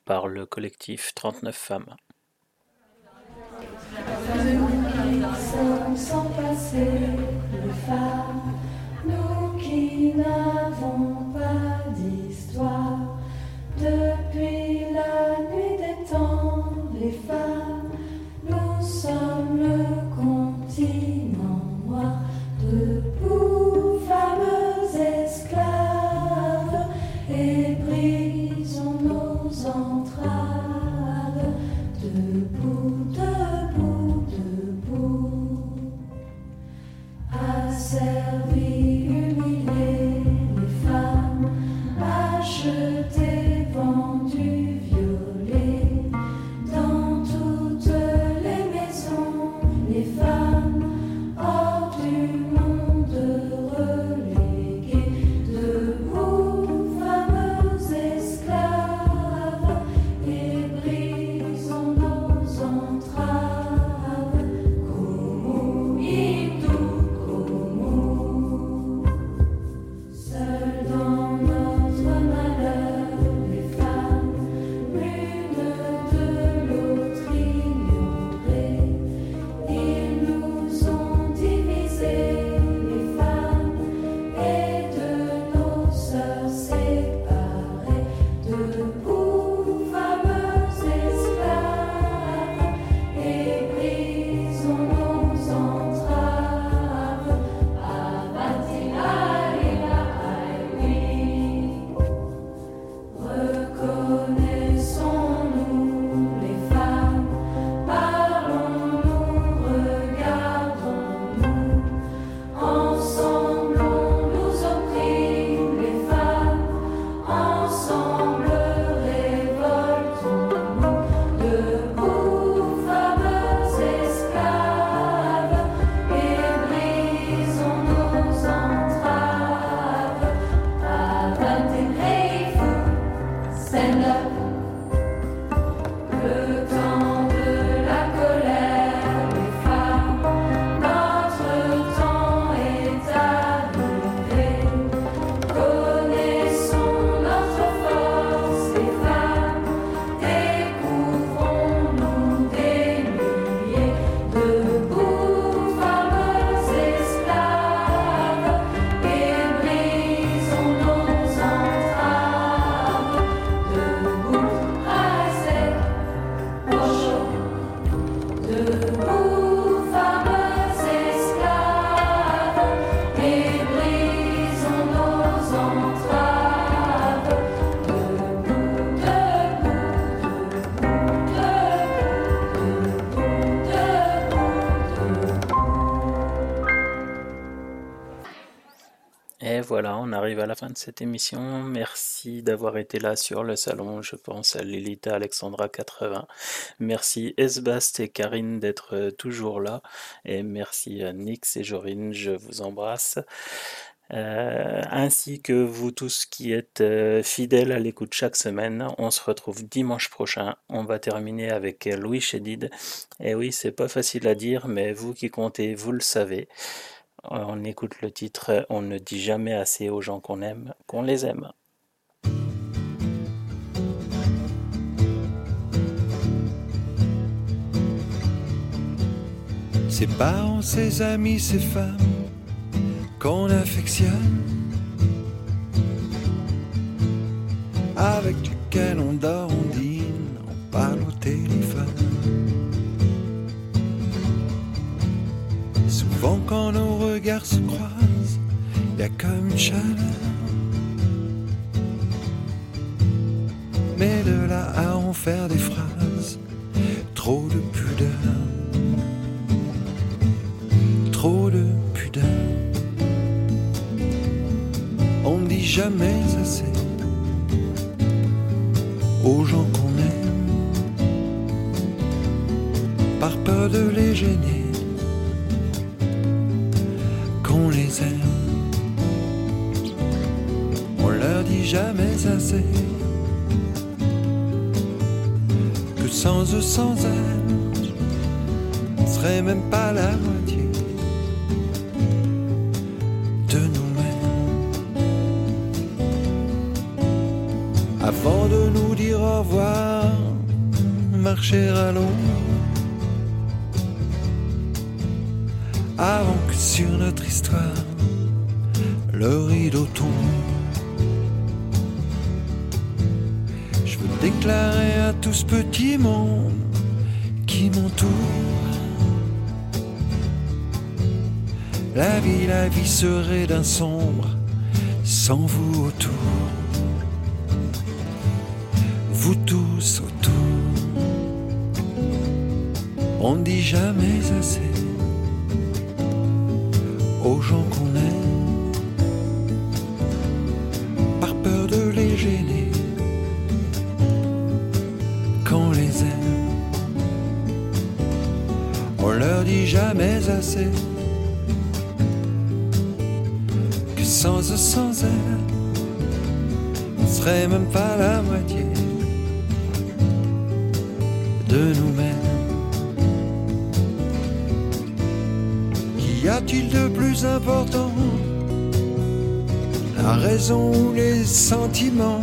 S2: par le collectif 39 femmes.
S3: Femmes,
S2: voilà, on arrive à la fin de cette émission. Merci d'avoir été là sur le salon. Je pense à Lilita Alexandra 80. Merci Esbast et Karine d'être euh, toujours là. Et merci à Nix et Jorine. Je vous embrasse. Euh, ainsi que vous tous qui êtes euh, fidèles à l'écoute chaque semaine. On se retrouve dimanche prochain. On va terminer avec euh, Louis Chédid. Et oui, c'est pas facile à dire, mais vous qui comptez, vous le savez. On écoute le titre On ne dit jamais assez aux gens qu'on aime, qu'on les aime.
S7: Ses parents, ses amis, ses femmes qu'on affectionne, avec duquel on dort, on dîne, on parle au téléphone. Quand nos regards se croisent, il y a comme une chaleur. Mais de là à en faire des phrases, trop de pudeur. Trop de pudeur. On ne dit jamais assez aux gens qu'on aime, par peur de les gêner, les aime. On leur dit jamais assez que sans eux, sans elles, on serait même pas la moitié de nous-mêmes. Avant de nous dire au revoir, marcher à que sur notre histoire, le rideau tombe. Je veux déclarer à tout ce petit monde qui m'entoure. La vie, la vie serait d'un sombre sans vous autour. Vous tous autour. On ne dit jamais assez Les sentiments